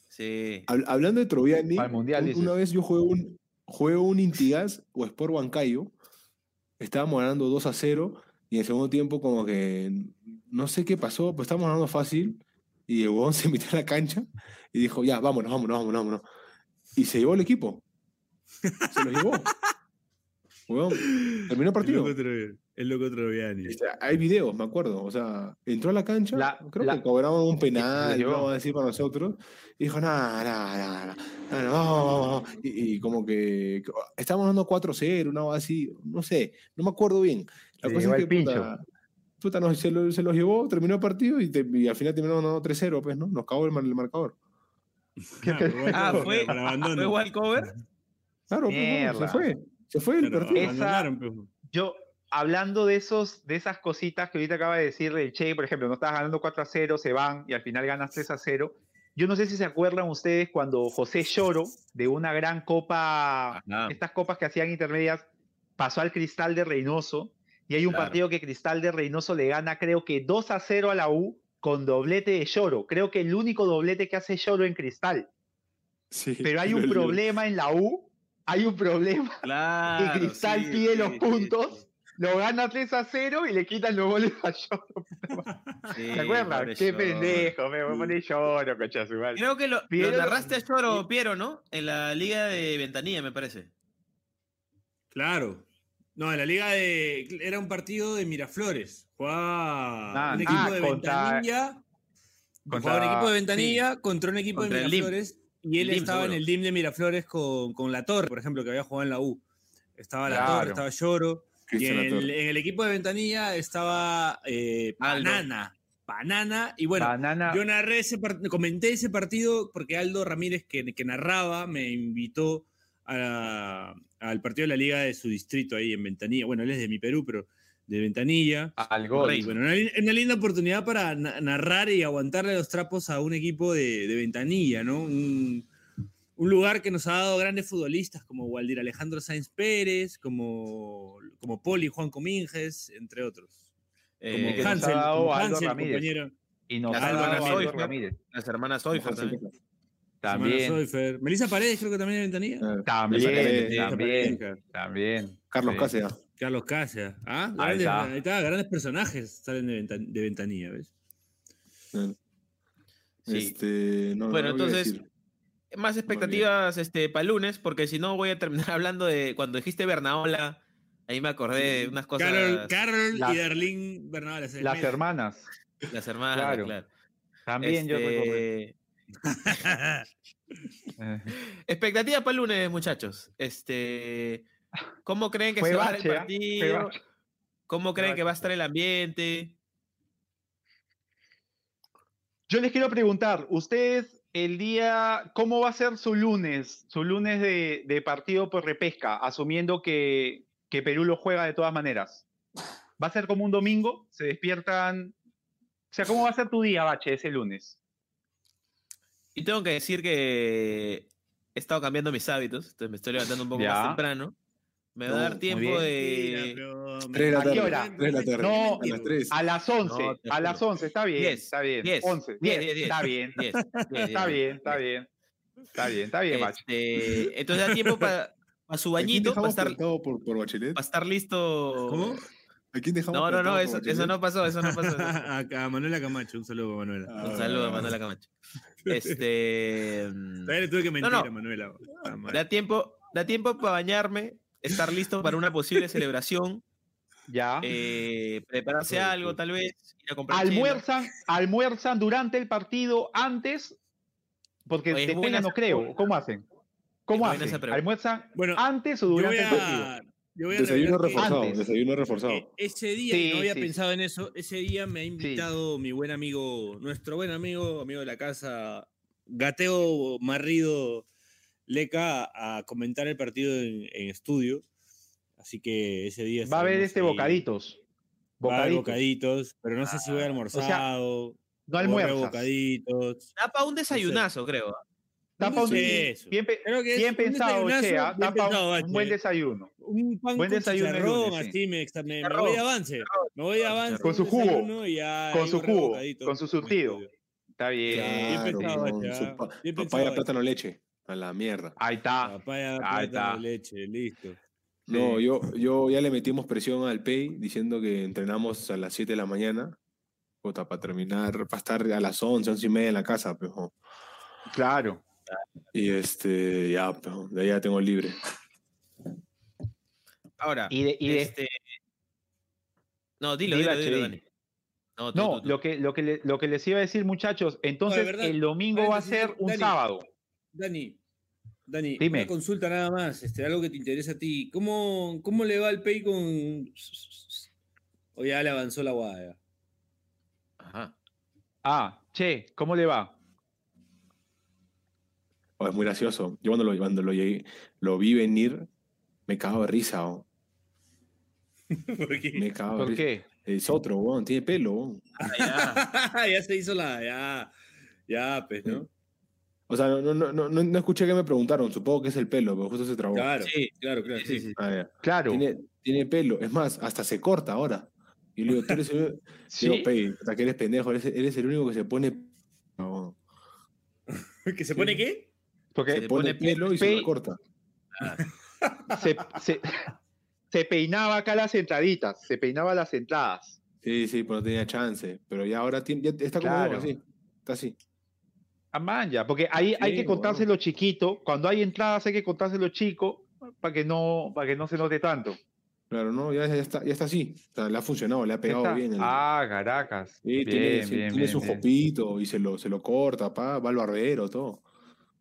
Sí. hablando de Troviani, una vez yo jugué un, jugué un Intigas o Sport Huancayo, estábamos ganando 2 a 0 y en el segundo tiempo como que no sé qué pasó, pues estábamos ganando fácil y el huevón *laughs* se metió a la cancha y dijo, ya, vámonos, vámonos, vámonos, vámonos. Y se llevó el equipo. Se lo llevó. *laughs* Huevón, terminó el partido. El loco Troviani. Hay videos, me acuerdo. O sea, entró a la cancha, creo que cobraban un penal, vamos a decir para nosotros, y dijo, nada, nada, nada, y, como que estábamos dando 4-0, una así, no sé, no me acuerdo bien. La cosa es que puta, no, se, lo, se, los llevó, terminó el partido y, al final terminó dando 3-0, pues, ¿no? Nos cagó el, marcador. *laughs* ah, fue, ¿fue igual cover? Claro, pues, se fue. Se fue el partido. Pues. yo, hablando de, esos, de esas cositas que ahorita acaba de decir el Che, por ejemplo, no estás ganando 4 a 0, se van y al final ganas 3 a 0. Yo no sé si se acuerdan ustedes cuando José Lloro, de una gran copa, estas copas que hacían intermedias, pasó al Cristal de Reynoso. Y hay un partido que Cristal de Reynoso le gana, creo que 2 a 0 a la U con doblete de Lloro. Creo que el único doblete que hace Lloro en Cristal. Sí, Pero hay un problema en la U. Hay un problema. *laughs* Claro, que Cristal pide los puntos lo gana 3 a 0 y le quitan los goles a Lloro. *laughs* ¿Se acuerdan? Qué pendejo, me voy a poner Lloro, cocha Creo que lo, lo narraste a Lloro, Piero, ¿no? En la Liga de Ventanilla, me parece. Claro. No, en la Liga de. Era un partido de Miraflores. Jugaba ah, un equipo de Ventanilla. Jugaba un equipo de Ventanilla contra un equipo de Miraflores. Y él estaba en el DIM de Miraflores con, con La Torre, por ejemplo, que había jugado en la U. Estaba La Torre, estaba Lloro. Y en el, equipo de Ventanilla estaba eh, Banana. Banana. Y bueno, yo narré ese comenté ese partido porque Aldo Ramírez, que, que narraba, me invitó al partido de la liga de su distrito ahí en Ventanilla. Bueno, él es de mi Perú, pero de Ventanilla. Al gol. bueno, una, una, linda oportunidad para narrar y aguantarle los trapos a un equipo de, de Ventanilla, ¿no? Un, un lugar que nos ha dado grandes futbolistas como Waldir Alejandro Sáenz Pérez, como, como Poli Juan Cominges, entre otros. Eh, como Hansel, Hansel compañero. Y nos las, hermanas Ramírez. las hermanas Soifer también. Melissa Paredes creo que también es ventanilla. Eh, también, también, también, Carlos Cáceres. Carlos Cáceres. Ah, ahí, está. grandes personajes salen de, ventanilla, ¿ves? Este, bueno, entonces, más expectativas este, para lunes, porque si no voy a terminar *laughs* hablando de cuando dijiste Bernaola, Ahí me acordé de unas cosas. Carol, Carol Las- y Darlene Bernal. Las hermanas. Las hermanas, Claro. claro. También yo recordé. *laughs* Expectativas para el lunes, muchachos. Este, ¿Cómo creen que Fue se va a dar el ¿ah? Partido? ¿Cómo creen que va a estar el ambiente? Yo les quiero preguntar, ustedes el día, ¿cómo va a ser su lunes? Su lunes de, de partido por repesca, asumiendo que, que Perú lo juega de todas maneras. ¿Va a ser como un domingo? ¿Se despiertan? O sea, ¿cómo va a ser tu día, Bache, ese lunes? Y tengo que decir que he estado cambiando mis hábitos, entonces me estoy levantando un poco más temprano. Me va a dar muy tiempo de... Tres de la ¿A qué tarde. hora? Tres de la tarde. No, a las tres. A las 11, No, te a las juro. 11, está bien, Diez, está bien. diez, 11, diez, 10, diez, diez. está bien, 10, 10, *laughs* está 10, bien, está 10. bien. Está bien, está bien, Bache. Este, entonces da tiempo para su ¿A quién bañito, para estar, plantado por, por Bachelet? pa' estar listo. ¿Cómo? ¿A quién dejamos No, no, no, eso, Bachelet? eso no pasó, eso no *laughs* pasó. a, a Manuela Camacho, un saludo a Manuela. Ah, Un saludo a Manuela Camacho. Este. mm, Todavía le tuve que mentir no. a Manuela. Ah. Da tiempo, da tiempo para bañarme, estar listo para una posible celebración, Ya. eh, prepararse algo, tal vez, ir a comprar chela. almuerzan, almuerzan durante el partido antes, porque Oye, de pena no creo. ¿Cómo hacen? ¿Cómo hacen? ¿Almuerzan Bueno, antes o durante el partido? A, yo voy a Desayuno que- reforzado, Antes. desayuno reforzado. Eh, ese día, Sí, no había sí, pensado en eso, ese día me ha invitado mi buen amigo, nuestro buen amigo, amigo de la casa, Gateo Marrido Leca, a comentar el partido en, en estudio. Así que ese día... Va a haber este ahí. bocaditos. Va a haber Bocaditos. bocaditos, pero no sé si voy a almorzado. No voy a haber almuerzas. bocaditos. Da para un desayunazo, creo. Tapa un, bien, eso. bien pe- Creo que es bien un pensado, desayunazo, Che, bien tapa un- pensado, un, Bache. buen desayuno. Un pan Buen con desayuno chicharrón, sí. me, me- me Chicharrón. voy avance. Me voy de avance. Con su jugo, ya con su jugo, con su surtido. Está bien. Bien pensado, con Bache, su pa- Bien pensado, papaya, plátano, leche. A la mierda. Ahí está. Papaya, Ahí plátano, está. leche, listo. No, Sí. yo, yo ya le metimos presión al PEI diciendo que entrenamos a las 7 de la mañana. Puta, para terminar, para estar a las 11, 11 y media en la casa, pero. Claro. Y este, ya, pero de ahí ya tengo libre. Ahora, Y de, y de- este... No, dilo, Di, dilo, dilo. No, tú, No, tú, tú. lo que, lo, que le- lo que les iba a decir, muchachos, entonces verdad, el domingo va a ser un Dani. sábado. Dani, Dani, Dime. una consulta nada más, este, algo que te interesa a ti. ¿Cómo, cómo le va al Pay con. O ya le avanzó la guada? Ajá. Ah, che, ¿cómo le va? Oh, es muy gracioso. Yo cuando lo, cuando lo, llegué- lo vi venir, me cago de risa. oh. *laughs* Porque Me cago de ¿Por risa. qué? Es otro, weón, tiene pelo. weón. Ah, ya. *laughs* ya se hizo la. Ya, ya, pues, ¿no? O sea, no, no, no, no, no escuché que me preguntaron. Supongo que es el pelo, pero justo se trabó. Claro, Sí, claro, claro. sí, sí, sí. Ah, ya. Claro. Tiene, tiene pelo. Es más, hasta se corta ahora. Y le digo, tú eres el, *laughs* ¿Sí? digo, Pei, puta, que eres pendejo, eres, eres el único que se pone. no, ¿Que se pone qué? Porque se pone pone pelo y se lo corta. se, se- *laughs* se peinaba acá las entraditas, se peinaba las entradas. Sí, sí, pero no tenía chance. Pero ya ahora tiene- ya está como Claro. así. Está así. Ah, man, ya, porque ahí hay que contárselo chiquito. Cuando hay entradas hay que contárselo chico para que no, para que no se note tanto. Claro, no, ya, ya está, ya está así. O sea, le ha funcionado, le ha pegado Está- bien. el- Ah, Caracas. Sí, bien, tiene, bien, tiene bien, su bien. jopito y se lo, se lo corta, pa, va al barbero, todo.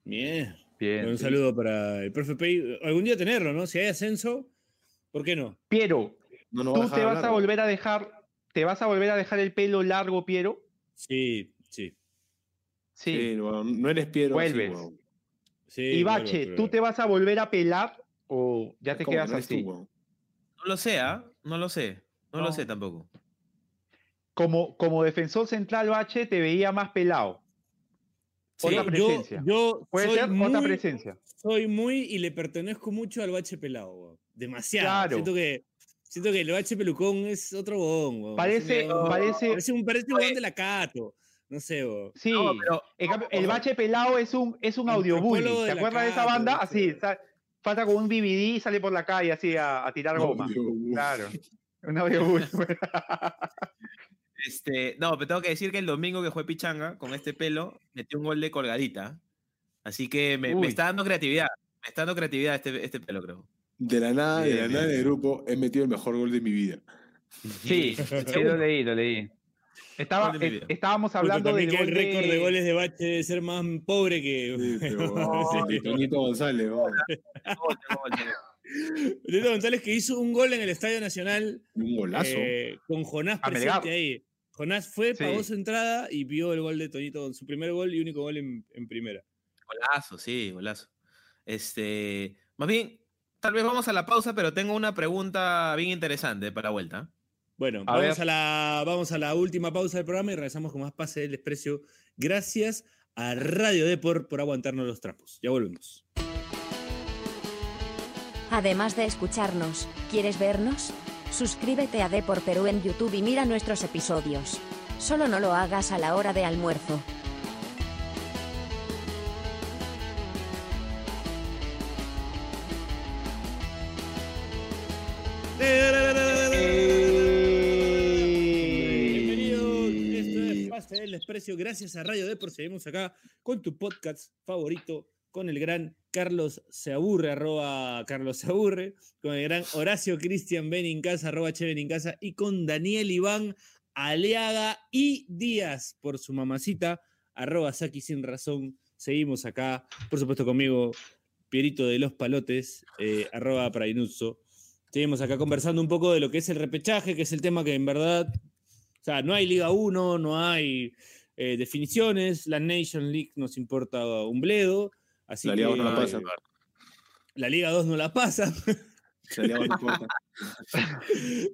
Bien. Bien, un sí. saludo para el profe Pay. Algún día tenerlo, ¿no? Si hay ascenso, ¿por qué no? Piero, No ¿tú te vas hablar, a volver a dejar, te vas a volver a dejar el pelo largo, Piero? Sí, sí. Sí. Sí, no, no eres Piero. así, Vuelves. sí y Bache, pero- ¿tú te vas a volver a pelar o ya te ¿Cómo quedas no eres tú, así? No lo sé, ¿ah? No lo sé. No, lo No. sé tampoco. Como, como defensor central, Bache, te veía más pelado. Sí, otra yo- presencia. Yo, Puede soy ser muy, otra presencia. Soy muy y le pertenezco mucho al bache pelado, weón. Demasiado. Claro. Siento que, siento que el bache pelucón es otro bon, weón. Parece- huevón- parece- parece un, parece un huevón de la Cato. No sé. Sí, No, pero- el ojo. bache pelado es un, es un audiobully. De ¿Te acuerdas de esa banda? no. Así, falta con un DVD y sale por la calle así a, a tirar goma. No. Claro. Un audiobully. *laughs* Este, no, pero tengo que decir que el domingo que fue Pichanga, con este pelo, metió un gol de colgadita. Así que me, está dando creatividad. Me está dando creatividad este, este pelo, creo. De la nada, de la nada del grupo, he metido el mejor gol de mi vida. Sí, *laughs* sí lo leí, lo leí. Estaba, estábamos hablando del el récord de... goles de Bache debe ser más pobre que. Sí, *laughs* pero, González. Tonito González que hizo un gol en el Estadio Nacional. Un golazo. Eh, con Jonás presente ahí. Jonás fue, pagó su entrada y vio el gol de Tonito, su primer gol y único gol en, en primera. Golazo, sí, golazo. Este, más bien, tal vez vamos a la pausa, pero tengo una pregunta bien interesante para vuelta. Bueno, vamos a, la, vamos a la última pausa del programa y regresamos con más pase del desprecio. Gracias a Radio Deport por aguantarnos los trapos. Ya volvemos. Además de escucharnos, ¿quieres vernos? Suscríbete a Deport Perú en YouTube y mira nuestros episodios. Solo no lo hagas a la hora de almuerzo. desprecio. Gracias a Radio Depor. Seguimos acá con tu podcast favorito, con el gran Carlos se aburre, arroba Carlos se aburre, con el gran Horacio Cristian Benincasa, arroba Che casa y con Daniel Iván Aleaga y Díaz por su mamacita, arroba Saki sin razón. Seguimos acá, por supuesto conmigo, Pierito de los Palotes, eh, arroba Prainuzzo. Seguimos acá conversando un poco de lo que es el repechaje, que es el tema que en verdad o sea, no hay Liga 1, no hay eh, definiciones, la Nation League nos importa un bledo. Así la Liga 1 no la pasa. La Liga 2 *laughs* no la pasa. La Liga 2 no importa.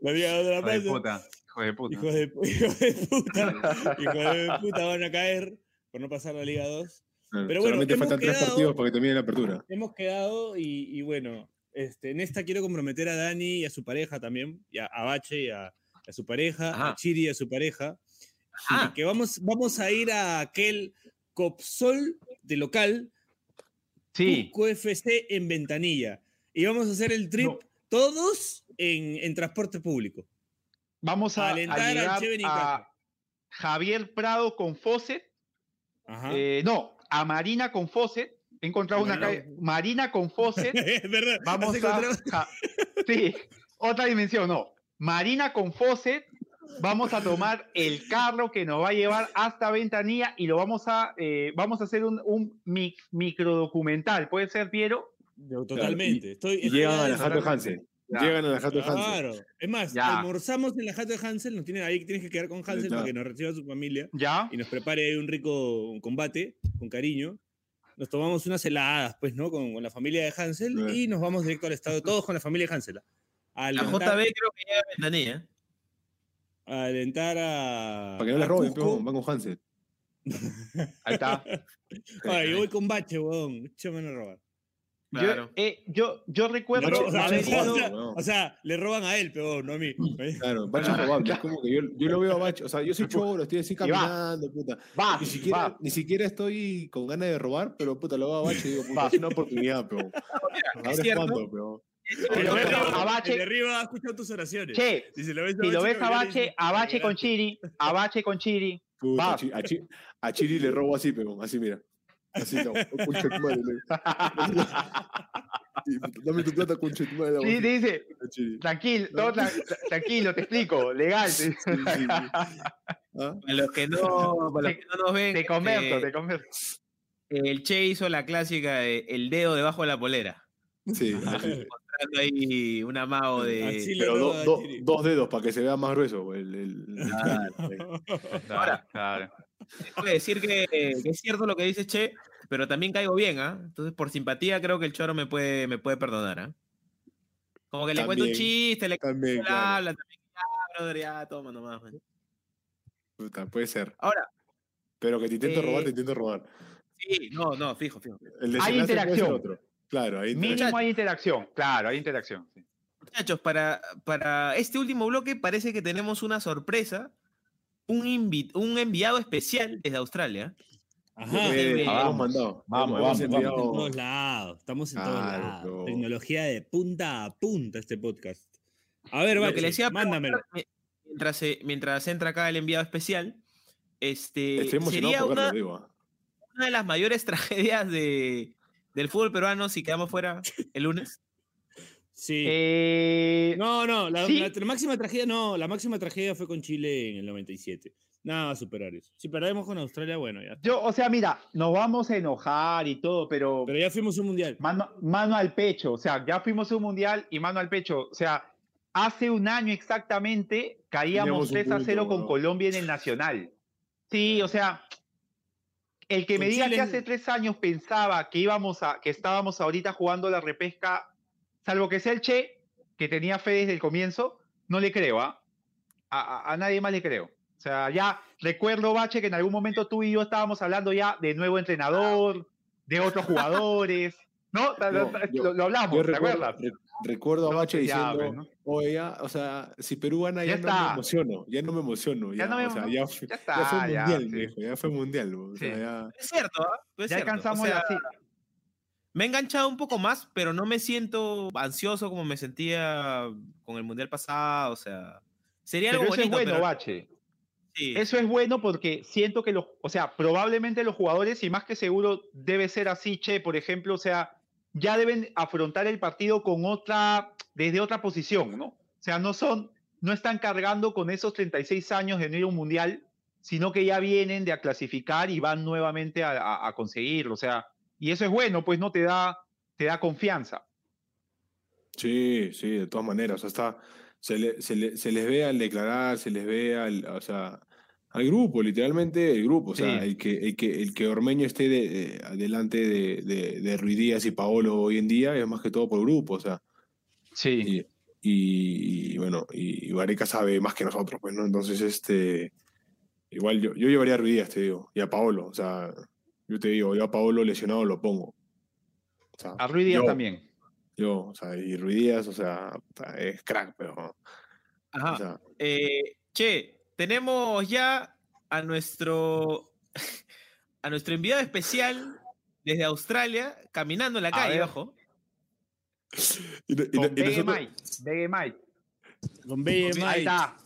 La Liga 2 no la pasa. Hijo de puta. Hijo de puta. Hijo *laughs* de puta. Hijo de puta van a caer por no pasar la Liga 2. Pero bueno, Solamente faltan tres partidos para que termine la apertura. Hemos quedado y, y bueno, este, en esta quiero comprometer a Dani y a su pareja también, y a, a Bache y a, a su pareja, a Chiri y a su pareja, que vamos, vamos a ir a aquel Copsol de local, sí. QFC en Ventanilla, y vamos a hacer el trip todos en, transporte público. Vamos a, alentar a Javier Prado con Fosset. Eh, no, a Marina con Fosset. He encontrado una calle. Marina con Fosset. *laughs* es verdad. Vamos a. sí, otra dimensión, no. Marina con Fosset, vamos a tomar el carro que nos va a llevar hasta Ventanilla y lo vamos a, eh, vamos a hacer un, un micro documental. ¿Puede ser, Piero? Totalmente. y, llegan a la Jato de Hansel. Llegan a la Jato de Hansel. Claro. Es más, almorzamos en la Jato de Hansel, nos tienen ahí, tienes que quedar con Hansel para que nos reciba su familia. Ya. Y nos prepare un rico combate, con cariño. Nos tomamos unas heladas, pues, ¿no? Con, la familia de Hansel y nos vamos directo al estado, todos con la familia de Hansel. A la JB creo que llega a ventanilla. A alentar a. Para que no le roben, pero van con Hansel. *laughs* Ahí está. Ay, yo voy con bache, weón. Mucho menos robar. Yo, eh, yo, yo, recuerdo o, sea, le roban a él, pero no a mí. Claro, Bache es robable. Es como que yo, yo, lo veo a Bache. O sea, yo soy choro, estoy así caminando, puta. ni, siquiera, ni siquiera estoy con ganas de robar, pero puta, lo veo a Bache y digo, puta, es una oportunidad, pero. *laughs* Ahora es cuando, pero. Si lo ves a Bache, de arriba escuchado tus oraciones. Che, si, lo ves, si lo ves a Bache, a Bache con Chiri, a Bache con Chiri. Puta, a, Chiri, a Chiri le robo así, pero así, mira. Así no. *laughs* Dame tu plata, con tu madre. Sí, dice. Tranquilo, todo tra tranquilo, te explico. Legal. Sí, sí, *laughs* ¿Ah? Para los que no, para los que no nos ven. Te converto, eh, te converto. El Che hizo la clásica de el dedo debajo de la polera. Sí. *laughs* Mostrando *laughs* ahí un amago de. Pero dos dedos para que se vea más grueso. El, el... *laughs* Ahora, claro. Que decir que, es cierto lo que dice Che, pero también caigo bien, ¿ah? Entonces, por simpatía, creo que el choro me puede, me puede perdonar, ¿ah? Como que le cuento un chiste, le también, habla, también brother, ya, toma nomás. Puta, puede ser. Ahora. Pero que te intento robar, te eh, intento robar. Sí, no, no, fijo, fijo. hay interacción. Claro, hay interacción. Mínimo hay interacción, claro, hay interacción. Muchachos, para, para este último bloque parece que tenemos una sorpresa. Un, un enviado especial desde Australia. Ajá, vamos, mandado. Vamos, vamos, estamos en todos lados. Estamos en todos lados. Tecnología de punta a punta este podcast. A ver, Lo que le decía, mándamelo. Mientras, mientras entra acá el enviado especial, este, sería una, una de las mayores *laughs* tragedias de, del fútbol peruano si quedamos fuera el lunes? Sí. Eh, no, no, la, sí. la máxima tragedia no, la máxima tragedia fue con Chile en el 97. Nada va a superar eso. Si perdemos con Australia, bueno, ya. Yo, o sea, mira, nos vamos a enojar y todo, pero, Pero ya fuimos un mundial. mano, mano al pecho, o sea, ya fuimos un mundial y mano al pecho, o sea, hace un año exactamente caíamos Teníamos un 3 a 0 punto, con ¿no? Colombia en el Nacional. Sí, o sea, el que me diga Chile que hace tres años pensaba que íbamos a, que estábamos ahorita jugando la repesca, salvo que sea el Che, que tenía fe desde el comienzo, no le creo, ¿ah? A, a- a nadie más le creo. O sea, ya recuerdo, Bache, que en algún momento tú y yo estábamos hablando ya de nuevo entrenador, de otros jugadores, ¿no? No, *laughs* yo- lo, lo hablamos, Yo ¿te recuerdo, acuerdas? Re- recuerdo a No, Bache diciendo, ¿no? oye, ya, o sea, si Perú gana ya, Ya no me está. emociono, ya no me emociono, ya, Ya no me o sea, emo- ya, fue- Ya ya fue está, ya. mundial, sí. me dijo, ya fue mundial, o sea, Sí. ya- Es cierto, ¿ah? Es Ya cierto. O alcanzamos sea, la sí. Me he enganchado un poco más, pero no me siento ansioso como me sentía con el mundial pasado. O sea, sería Pero algo eso es bueno, pero Bache. sí. Eso es bueno porque siento que los, o sea, probablemente los jugadores, y más que seguro debe ser así, Che, por ejemplo, o sea, ya deben afrontar el partido con otra, desde otra posición, ¿no? O sea, no son, no están cargando con esos 36 años de no ir a un mundial, sino que ya vienen de a clasificar y van nuevamente a, a- a conseguirlo, o sea, y eso es bueno, pues no te da, te da confianza. Sí, sí, de todas maneras. Está, se, se, le- se les ve al declarar, se les ve al, o sea, al grupo, literalmente el grupo. O sea, Sí. el, que, el, que, el que Ormeño esté de, de- adelante de, de, de Ruiz Díaz y Paolo hoy en día es más que todo por grupo. O sea, Sí. y, y, y, bueno, y Vareca sabe más que nosotros, pues, ¿no? Entonces, este, igual yo, yo llevaría a Ruiz Díaz, te digo, y a Paolo. O sea, yo te digo, yo a Paolo lesionado lo pongo. O sea, A Ruiz Díaz yo- también. yo, o sea, y Ruiz Díaz, o sea, es crack, pero. Ajá. O sea, Eh, che, tenemos ya a nuestro *laughs* a nuestro enviado especial desde Australia caminando en la calle, ojo. y, no- y Con y nosotros. Con BMI. Ahí está.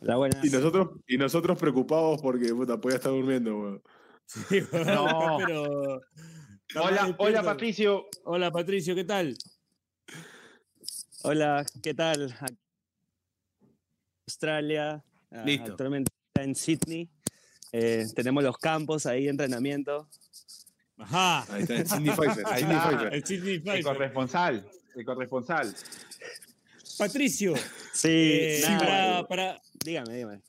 La buena. y nosotros, y nosotros preocupados porque puta, podía estar durmiendo, weón. Sí, No. *laughs* pero. Hola, hola Patricio. Hola, Patricio, ¿qué tal? Hola, ¿qué tal? Australia. Ah, Listo. Actualmente está en Sydney. Eh, tenemos los campos ahí de entrenamiento. Ajá. Ahí está. El Sydney El Pfizer. corresponsal. El corresponsal. Patricio, Sí, eh, nada, para, para- dígame, dígame.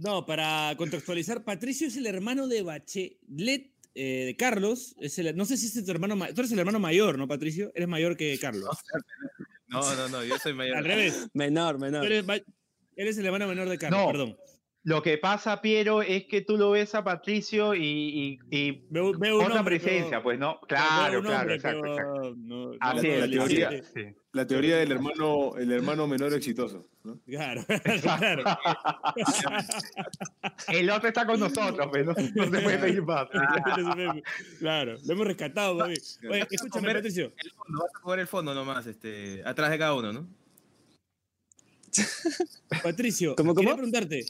no, para contextualizar, Patricio es el hermano de Bachelet, eh, de Carlos. Es el- no sé si es tu hermano mayor. Tú eres el hermano mayor, ¿no, Patricio? Eres mayor que Carlos. *laughs* No, no, no, yo soy mayor. Al revés. Menor, Tú menor. eres, ba- eres el hermano menor de Carlos, No. perdón. Lo que pasa, Piero, es que tú lo ves a Patricio y, y- y Veo, veo otra presencia, pero- pues, ¿no? Claro, claro, exacto, pero exacto. no- no Así es, la teoría. sí. La teoría del hermano, el hermano menor exitoso. ¿no? Claro, *laughs* *laughs* claro. El otro está con nosotros, pues, no, no se puede pedir más. *laughs* Claro, lo hemos rescatado, mami. Oye, escúchame, Patricio. El fondo, vas a jugar el fondo nomás, este, atrás de cada uno, ¿no? *laughs* Patricio, ¿Cómo, quería preguntarte,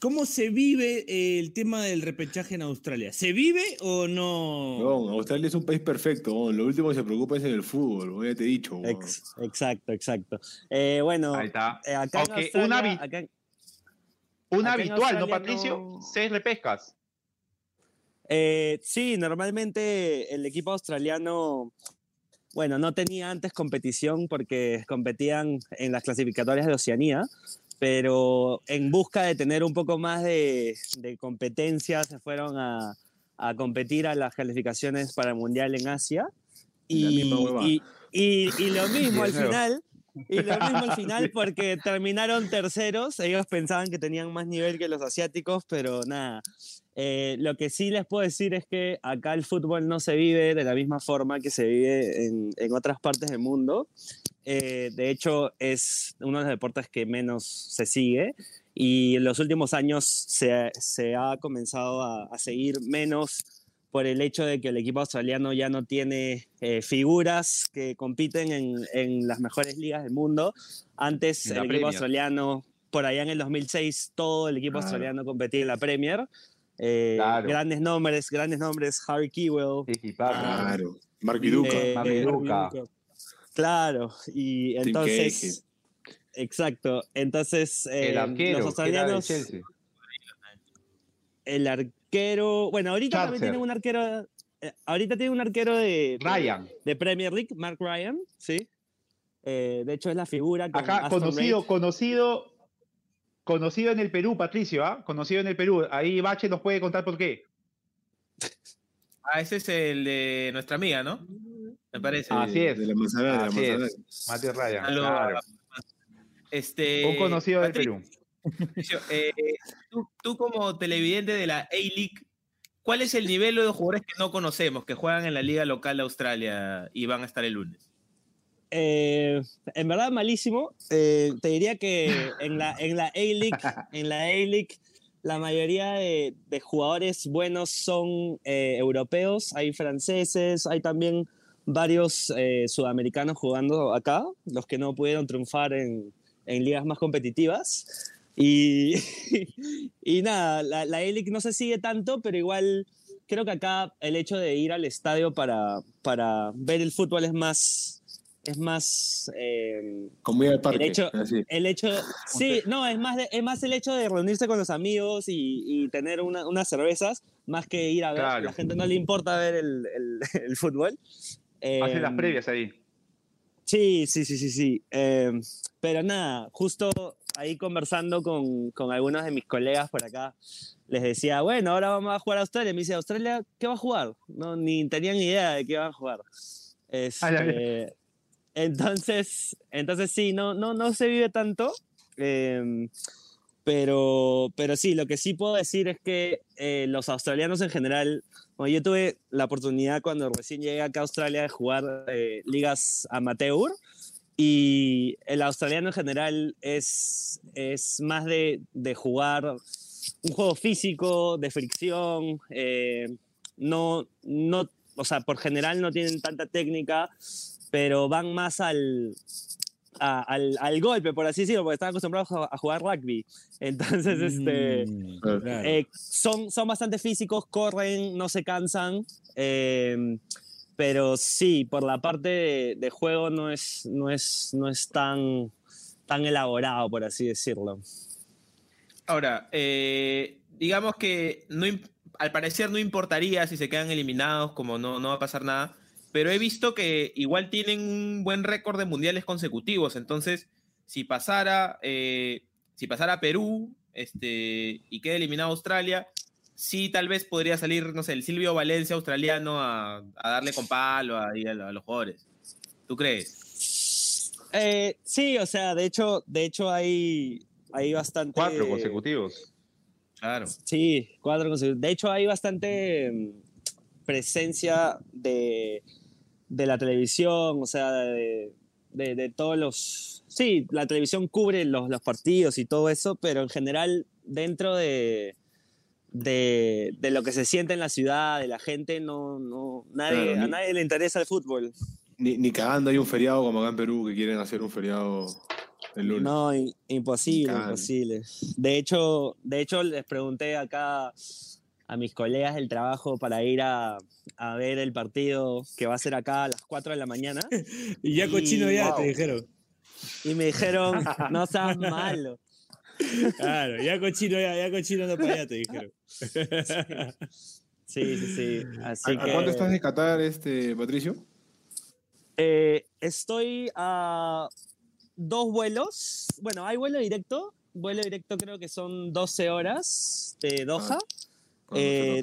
¿cómo se vive eh, el tema del repechaje en Australia? ¿Se vive o no? Australia es un país perfecto. Lo último que se preocupa es en el fútbol, ya te he dicho. Ex- exacto, exacto. Eh, bueno, Ahí está. eh, acá en Aunque Australia- una vi- acá en- Una Acá en habitual, ¿no, Patricio? no- Seis repescas. Eh, sí, normalmente el equipo australiano, bueno, no tenía antes competición porque competían en las clasificatorias de Oceanía, pero en busca de tener un poco más de, de competencia se fueron a, a competir a las calificaciones para el Mundial en Asia. Y, y, y- y lo mismo *laughs* al final. Y lo mismo al *laughs* final porque terminaron terceros. Ellos pensaban que tenían más nivel que los asiáticos, pero nada. Eh, lo que sí les puedo decir es que acá el fútbol no se vive de la misma forma que se vive en, en otras partes del mundo. Eh, de hecho, es uno de los deportes que menos se sigue y en los últimos años se, se ha comenzado a, a seguir menos por el hecho de que el equipo australiano ya no tiene eh, figuras que compiten en, en las mejores ligas del mundo. Antes el equipo australiano, por allá en el 2006, todo el equipo Claro. australiano competía en la Premier. Eh, Claro. Grandes nombres, grandes nombres, Harry Kewell, claro. Claro. Marky Duca. Eh, eh. Claro, y entonces. Exacto. Entonces, el arquero, los australianos. El arquero. Bueno, ahorita también Charter. tienen un arquero. eh, ahorita tiene un arquero de, de- Ryan. de Premier League, Mark Ryan, sí. Eh, de hecho, es la figura. con Acá, Aston conocido, Reid. conocido, conocido en el Perú, Patricio, ¿ah? Conocido en el Perú. Ahí Bache nos puede contar por qué. Ah, ese es el de nuestra amiga, ¿no? Me parece. Así es. De la de la Así es. Mati Ryan. Claro. Este, Un conocido del Patricio, Perú. Eh, tú, tú como televidente de la A-League, ¿cuál es el nivel de jugadores que no conocemos, que juegan en la liga local de Australia y van a estar el lunes? Eh, en verdad, malísimo. Eh, te diría que en la, en la A-League, *laughs* en la A-League, la mayoría de, de jugadores buenos son eh, europeos, hay franceses, hay también varios sudamericanos jugando acá, los que no pudieron triunfar en, en ligas más competitivas. Y, *laughs* y nada, la, la A-League no se sigue tanto, pero igual creo que acá el hecho de ir al estadio para, para ver el fútbol es más, es más eh, Comida de parque. hecho- así. el hecho, sí, no, es más, de- es más el hecho de reunirse con los amigos y, y tener una- unas cervezas, más que ir a ver. Claro. La gente no le importa ver el, el- *laughs* el fútbol. Hace las Em, previas ahí. Sí, sí, sí, sí, sí. Eh, pero nada, justo ahí conversando con, con algunos de mis colegas por acá, les decía, bueno, ahora vamos a jugar a Australia. Me dice, ¿Australia qué va a jugar? No, ni tenían idea de qué iban a jugar. Ah, ya, ya. Este, entonces, entonces sí, no, no, no se vive tanto. eh, pero, pero sí, lo que sí puedo decir es que eh, los australianos en general, bueno, yo tuve la oportunidad cuando recién llegué acá a Australia de jugar eh, ligas amateur y el australiano en general es, es más de, de jugar un juego físico, de fricción, eh, no, no, o sea, por general no tienen tanta técnica, pero van más al, a- al, al golpe, por así decirlo, porque están acostumbrados a, a jugar rugby. Entonces, este, Mm, Claro. claro. eh, son, son bastante físicos, corren, no se cansan. eh, pero sí, por la parte de, de juego no es, no es, no es tan, tan elaborado, por así decirlo. Ahora, eh, digamos que no, al parecer no importaría si se quedan eliminados, como no, no va a pasar nada, pero he visto que igual tienen un buen récord de mundiales consecutivos, entonces si pasara, eh, si pasara Perú este, y queda eliminado Australia, sí tal vez podría salir, no sé, el Silvio Valencia australiano a, a darle con palo ahí a, a los jugadores. ¿Tú crees? Eh, sí, o sea, de hecho, de hecho hay, hay bastante... Cuatro consecutivos. Claro. Sí, cuatro consecutivos. De hecho, hay bastante mm, presencia de, de la televisión, o sea, de, de- de todos los... Sí, la televisión cubre los, los partidos y todo eso, pero en general, dentro de, de, de lo que se siente en la ciudad, de la gente, no, no, nadie, Claro, a nadie le interesa el fútbol. Ni, ni cagando hay un feriado como acá en Perú que quieren hacer un feriado el lunes. No, imposible, imposible. De hecho, de hecho, les pregunté acá a mis colegas del trabajo para ir a, a ver el partido que va a ser acá a las 4 de la mañana *laughs* Y ya cochino y- ya, wow. te dijeron. y me dijeron, *laughs* no seas malo. Claro, ya cochino ya, ya cochino no para allá, te dijeron. Sí, sí, sí. ¿A, Así a que cuánto estás de Qatar, este, Patricio? eh, estoy a dos vuelos. Bueno, hay vuelo directo. Vuelo directo creo que son 12 horas de Doha. Se Eh.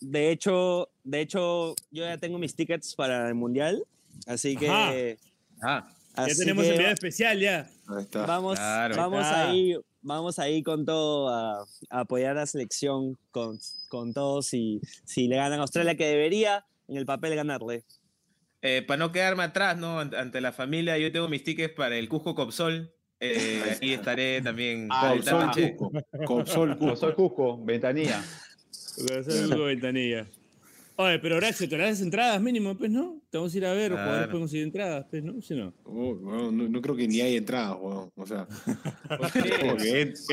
De hecho, de hecho, yo ya tengo mis tickets para el mundial, así que, Ajá. Ah, Ya así tenemos que enviado especial ya. Ahí está. vamos, Claro. vamos Ah. ahí, vamos ahí con todo a, a apoyar a la selección con, con todos y si le ganan a Australia que debería en el papel ganarle. Eh, para no quedarme atrás, ¿no? Ante, ante la familia, yo tengo mis tickets para el Cusco Copsol. Eh, y estaré también. Ah, Copsol. Cusco. Copsol Cusco. soy Cusco, ventanilla. De ventanilla. Oye, pero Horacio, te las entradas mínimo, pues, ¿no? Te vamos a ir a ver, Claro. jugadores pueden conseguir entradas, pues, ¿no? ¿Sí no? Oh, weón, no, no creo que ni hay entradas, weón. O sea, *laughs*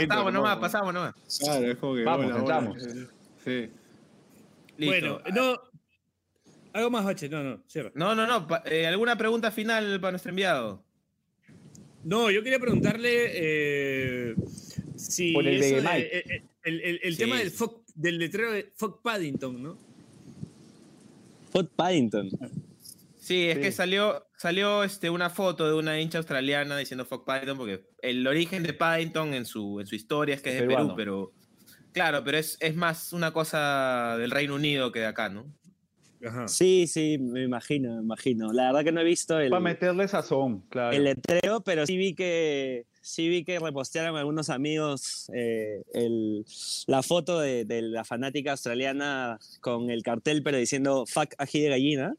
Pasamos nomás, ¿no? pasamos nomás. Claro, es como que. Vamos, hola, hola. entramos. Sí. Listo. Bueno, no. algo más, Bache. No, no, cierra. No, no, no. Eh, ¿Alguna pregunta final para nuestro enviado? No, yo quería preguntarle eh, si Por el eso de de- Mike. eh, eh, el, el- el Sí. tema del, fuck- del letrero de Fuck Paddington, ¿no? Foot Paddington. Sí, es Sí. que salió, salió este, una foto de una hincha australiana diciendo fuck Paddington, porque el origen de Paddington en su, en su historia es que es de Peruano. Perú, pero claro, pero es, es más una cosa del Reino Unido que de acá, ¿no? Ajá. Sí, sí, me imagino, me imagino. La verdad que no he visto el, Para meterle sazón, claro. el letrero, pero sí vi que sí vi que repostearon algunos amigos eh, el- la foto de, de la fanática australiana con el cartel, pero diciendo fuck ají de gallina.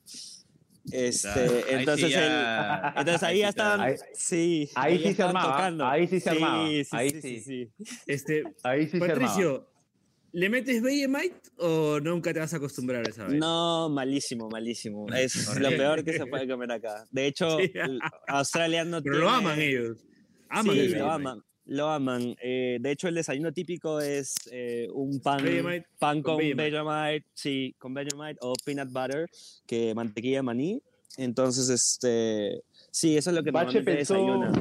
Este, Claro, ahí sí entonces, ya- el- entonces ahí ahí ya sí estaban, Ahí- sí, ahí sí se armaba, tocando. ahí sí se armaba, Sí, sí, ahí sí, sí. sí, Este, Ahí sí se armaba. Patricio, ¿le metes Vegemite o nunca te vas a acostumbrar a esa vez? No, malísimo, malísimo. Es lo peor que se puede comer acá. De hecho, *laughs* Sí. Australia no Pero tiene... lo aman ellos. Aman sí, el lo aman. Lo aman. Eh, de hecho, el desayuno típico es eh, un pan, Vegemite pan con con Vegemite. Vegemite, sí, con Vegemite o peanut butter, que mantequilla de maní. Entonces, este, sí, eso es lo que Bache normalmente pensó, desayuna.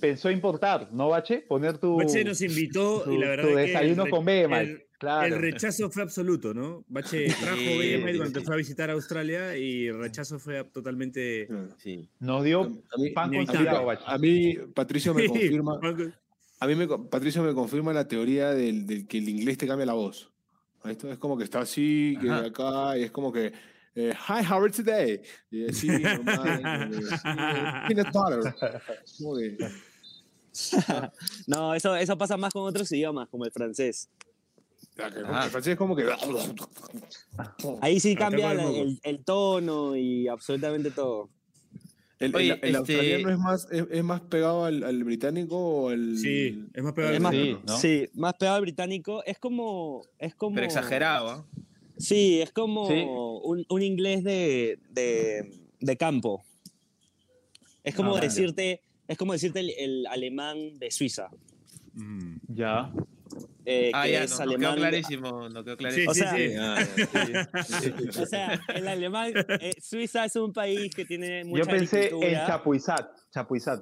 pensó importar, ¿no, Bache? Poner tu, Bache nos invitó tu, y la verdad tu es que desayuno el, con Vegemite. el- claro. el rechazo fue absoluto, ¿no? Bache *laughs* trajo Sí, Vegemite sí, cuando sí. fue a visitar Australia y el rechazo fue totalmente... Sí. Nos dio A mí, pan con Bache. a mí, Patricio me confirma. A mí me, Patricio me confirma la teoría del, del que el inglés te cambia la voz. Esto es como que está así, que Ajá. acá, y es como que, eh, hi, how are you today? Y así, *laughs* normal, peanut butter. Como que, *laughs* No, eso, eso pasa más con otros idiomas, como el francés. Francés es como que. *laughs* Ahí sí cambia el tono y absolutamente todo. El, Oye, el- el este- australiano es más, es, es más pegado al, al británico o al. Sí, es más pegado al más- británico. ¿no? Sí, más pegado al británico. Es como. Es como Pero exagerado, ¿ah? Sí, es como Sí. Un, un inglés de, de, de campo. Es como Ah, decirte, es como decirte el, el alemán de Suiza. Mm. Ya. Eh, Ah, que ya, es no, no quedó alemán. clarísimo. No quedó clarísimo. O Sí, sea, sí. Ah, O sea, el alemán, eh, Suiza es un país que tiene mucha Yo pensé en agricultura, Chapuizat. Chapuizat.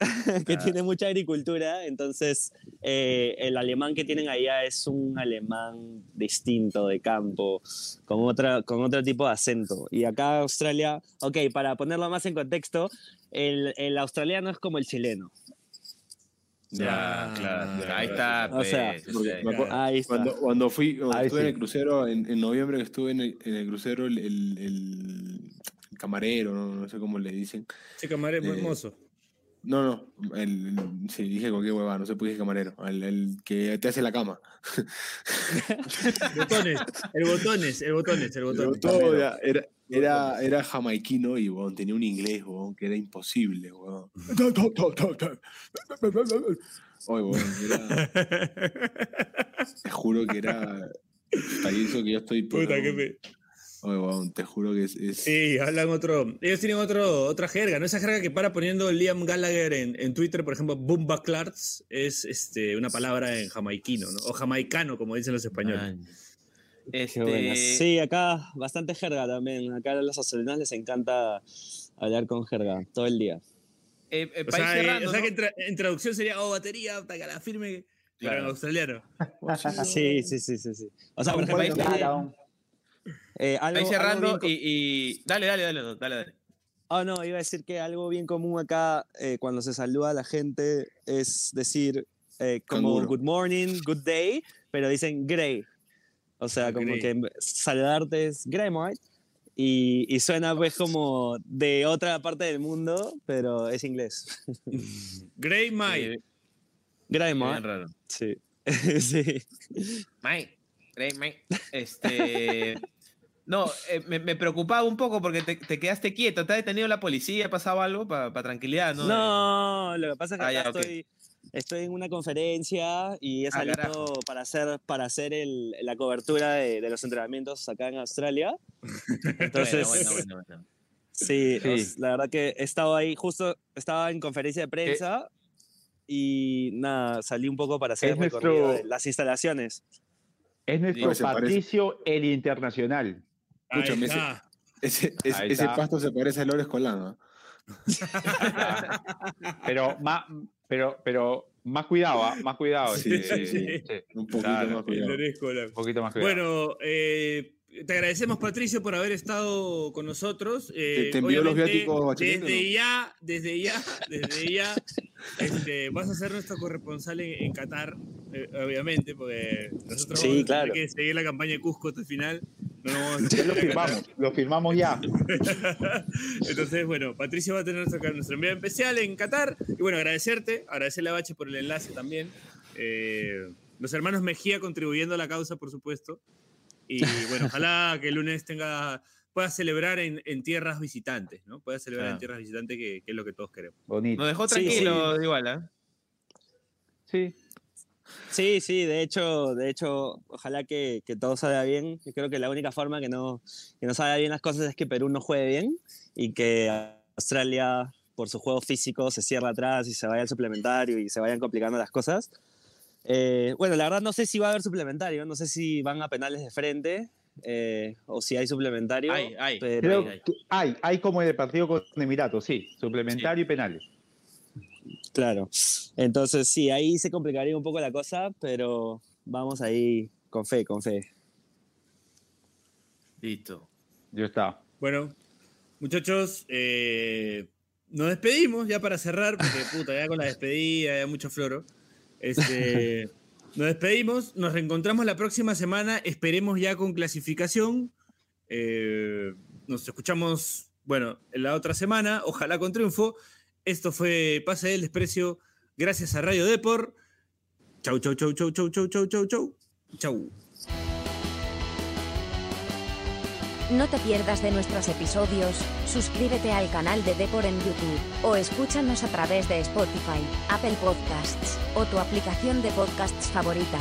*laughs* que tiene mucha agricultura, entonces eh, el alemán que tienen allá es un alemán distinto de campo, con, otra, con otro tipo de acento. Y acá Australia, ok, para ponerlo más en contexto, el, el australiano es como el chileno. Ya, Ah, claro. ya, Ahí está, O sea, pues, Ahí está. Cuando, cuando fui, cuando Ahí estuve en sí. el crucero, en, en noviembre que estuve en el, en el crucero, el, el- el camarero, no, no sé cómo le dicen. Che, camarero Eh, hermoso. No, no, el, el- sí, dije cualquier huevada, no sé por qué dije camarero. El, el que te hace la cama. *laughs* Botones, el botones, el botones, el botones. Todo ya era, era, era jamaiquino y weón, tenía un inglés weón, que era imposible. Weón. Oye, weón, era, *laughs* te juro que era. Hasta eso que yo estoy. por- Puta, qué Oye, te juro que es. es- Sí, hablan otro. Ellos tienen otro, otra jerga, ¿no? Esa jerga que para poniendo Liam Gallagher en, en Twitter, por ejemplo, Bumba Clarts, es este, una palabra en jamaiquino, ¿no? O jamaicano, como dicen los españoles. Qué Este, buena. Sí, acá bastante jerga también. Acá a los australianos les encanta hablar con jerga todo el día. eh, eh, O eh, o sea ¿no? que en, tra- en traducción sería, oh, batería, la firme, pero en Claro. australiano. *laughs* Sí, sí, sí, sí. sí. O sea, por ejemplo, eh, algo, algo cerrando co- y, y- Dale, dale, dale, dale, dale. Ah, no, iba a decir que algo bien común acá eh, cuando se saluda a la gente es decir eh, como Canguro. good morning, good day, pero dicen grey. O sea, como Grey. que saludarte es grey, mate. Y, y suena pues como de otra parte del mundo, pero es inglés. *laughs* Grey May. Eh, Grey, raro. Sí. *laughs* sí. Mike, Mike. Este. *laughs* No, eh, me, me preocupaba un poco porque te, te quedaste quieto. ¿Te ha detenido la policía? ¿Ha pasado algo para tranquilidad? No, No, lo que pasa es que Ah, acá ya, ok. estoy, estoy en una conferencia y he Ah, salido para hacer, para hacer el- la cobertura de, de los entrenamientos acá en Australia. *laughs* Entonces, Bueno, bueno, bueno, bueno. *laughs* Sí, Sí. os- la verdad que he estado ahí, justo estaba en conferencia de prensa y nada, salí un poco para hacer el recorrido nuestro- de las instalaciones. Es nuestro. Patricio el Internacional. Escúchame, ese-. Ese, ese, pasto se parece a Lores Colán. *laughs* pero, más, pero, pero más cuidado, ¿ah? más cuidado. Sí, este, sí, sí, Un poquito más cuidado. Un poquito más cuidado. Bueno, eh, te agradecemos, Patricio, por haber estado con nosotros. Eh, te, envío los viáticos Desde ya, desde ya, *laughs* desde ya, este, vas a ser nuestro corresponsal en, Qatar, eh, obviamente, porque nosotros sí, vamos que seguir la campaña de Cusco hasta el final. No lo firmamos, lo firmamos ya. *laughs* Entonces, bueno, Patricio va a tener nuestro, nuestro enviado especial en Qatar. Y bueno, agradecerte, agradecerle a Bache por el enlace también. Eh, los hermanos Mejía contribuyendo a la causa, por supuesto. Y *laughs* bueno, ojalá que el lunes tenga pueda celebrar en, tierras visitantes, ¿no? Pueda celebrar en tierras visitantes, que, es lo que todos queremos. Bonito. Nos dejó tranquilo igual, ¿eh? Sí. Sí, sí, de hecho, de hecho, ojalá que, todo salga bien. Yo creo que la única forma que no, que no salga bien las cosas es que Perú no juegue bien y que Australia, por su juego físico, se cierre atrás y se vaya al suplementario y se vayan complicando las cosas. Eh, bueno, la verdad no sé si va a haber suplementario, no sé si van a penales de frente eh, o si hay suplementario. Hay, hay. hay. hay, como en el partido con Emiratos, sí, suplementario y penales. Claro, entonces sí, ahí se complicaría un poco la cosa, pero vamos ahí con fe, con fe. Listo. Ya está. Bueno, muchachos, eh, nos despedimos ya para cerrar, porque puta, ya con la despedida, ya mucho floro. Este, *laughs* nos despedimos, nos reencontramos la próxima semana, esperemos ya con clasificación. Eh, nos escuchamos, bueno, en la otra semana, ojalá con triunfo. Esto fue Pase del Desprecio, gracias a Radio Depor. Chau, chau, chau, chau, chau, chau, chau, chau, chau. Chau. No te pierdas de nuestros episodios, suscríbete al canal de Depor en YouTube, o escúchanos a través de Spotify, Apple Podcasts, o tu aplicación de podcasts favorita.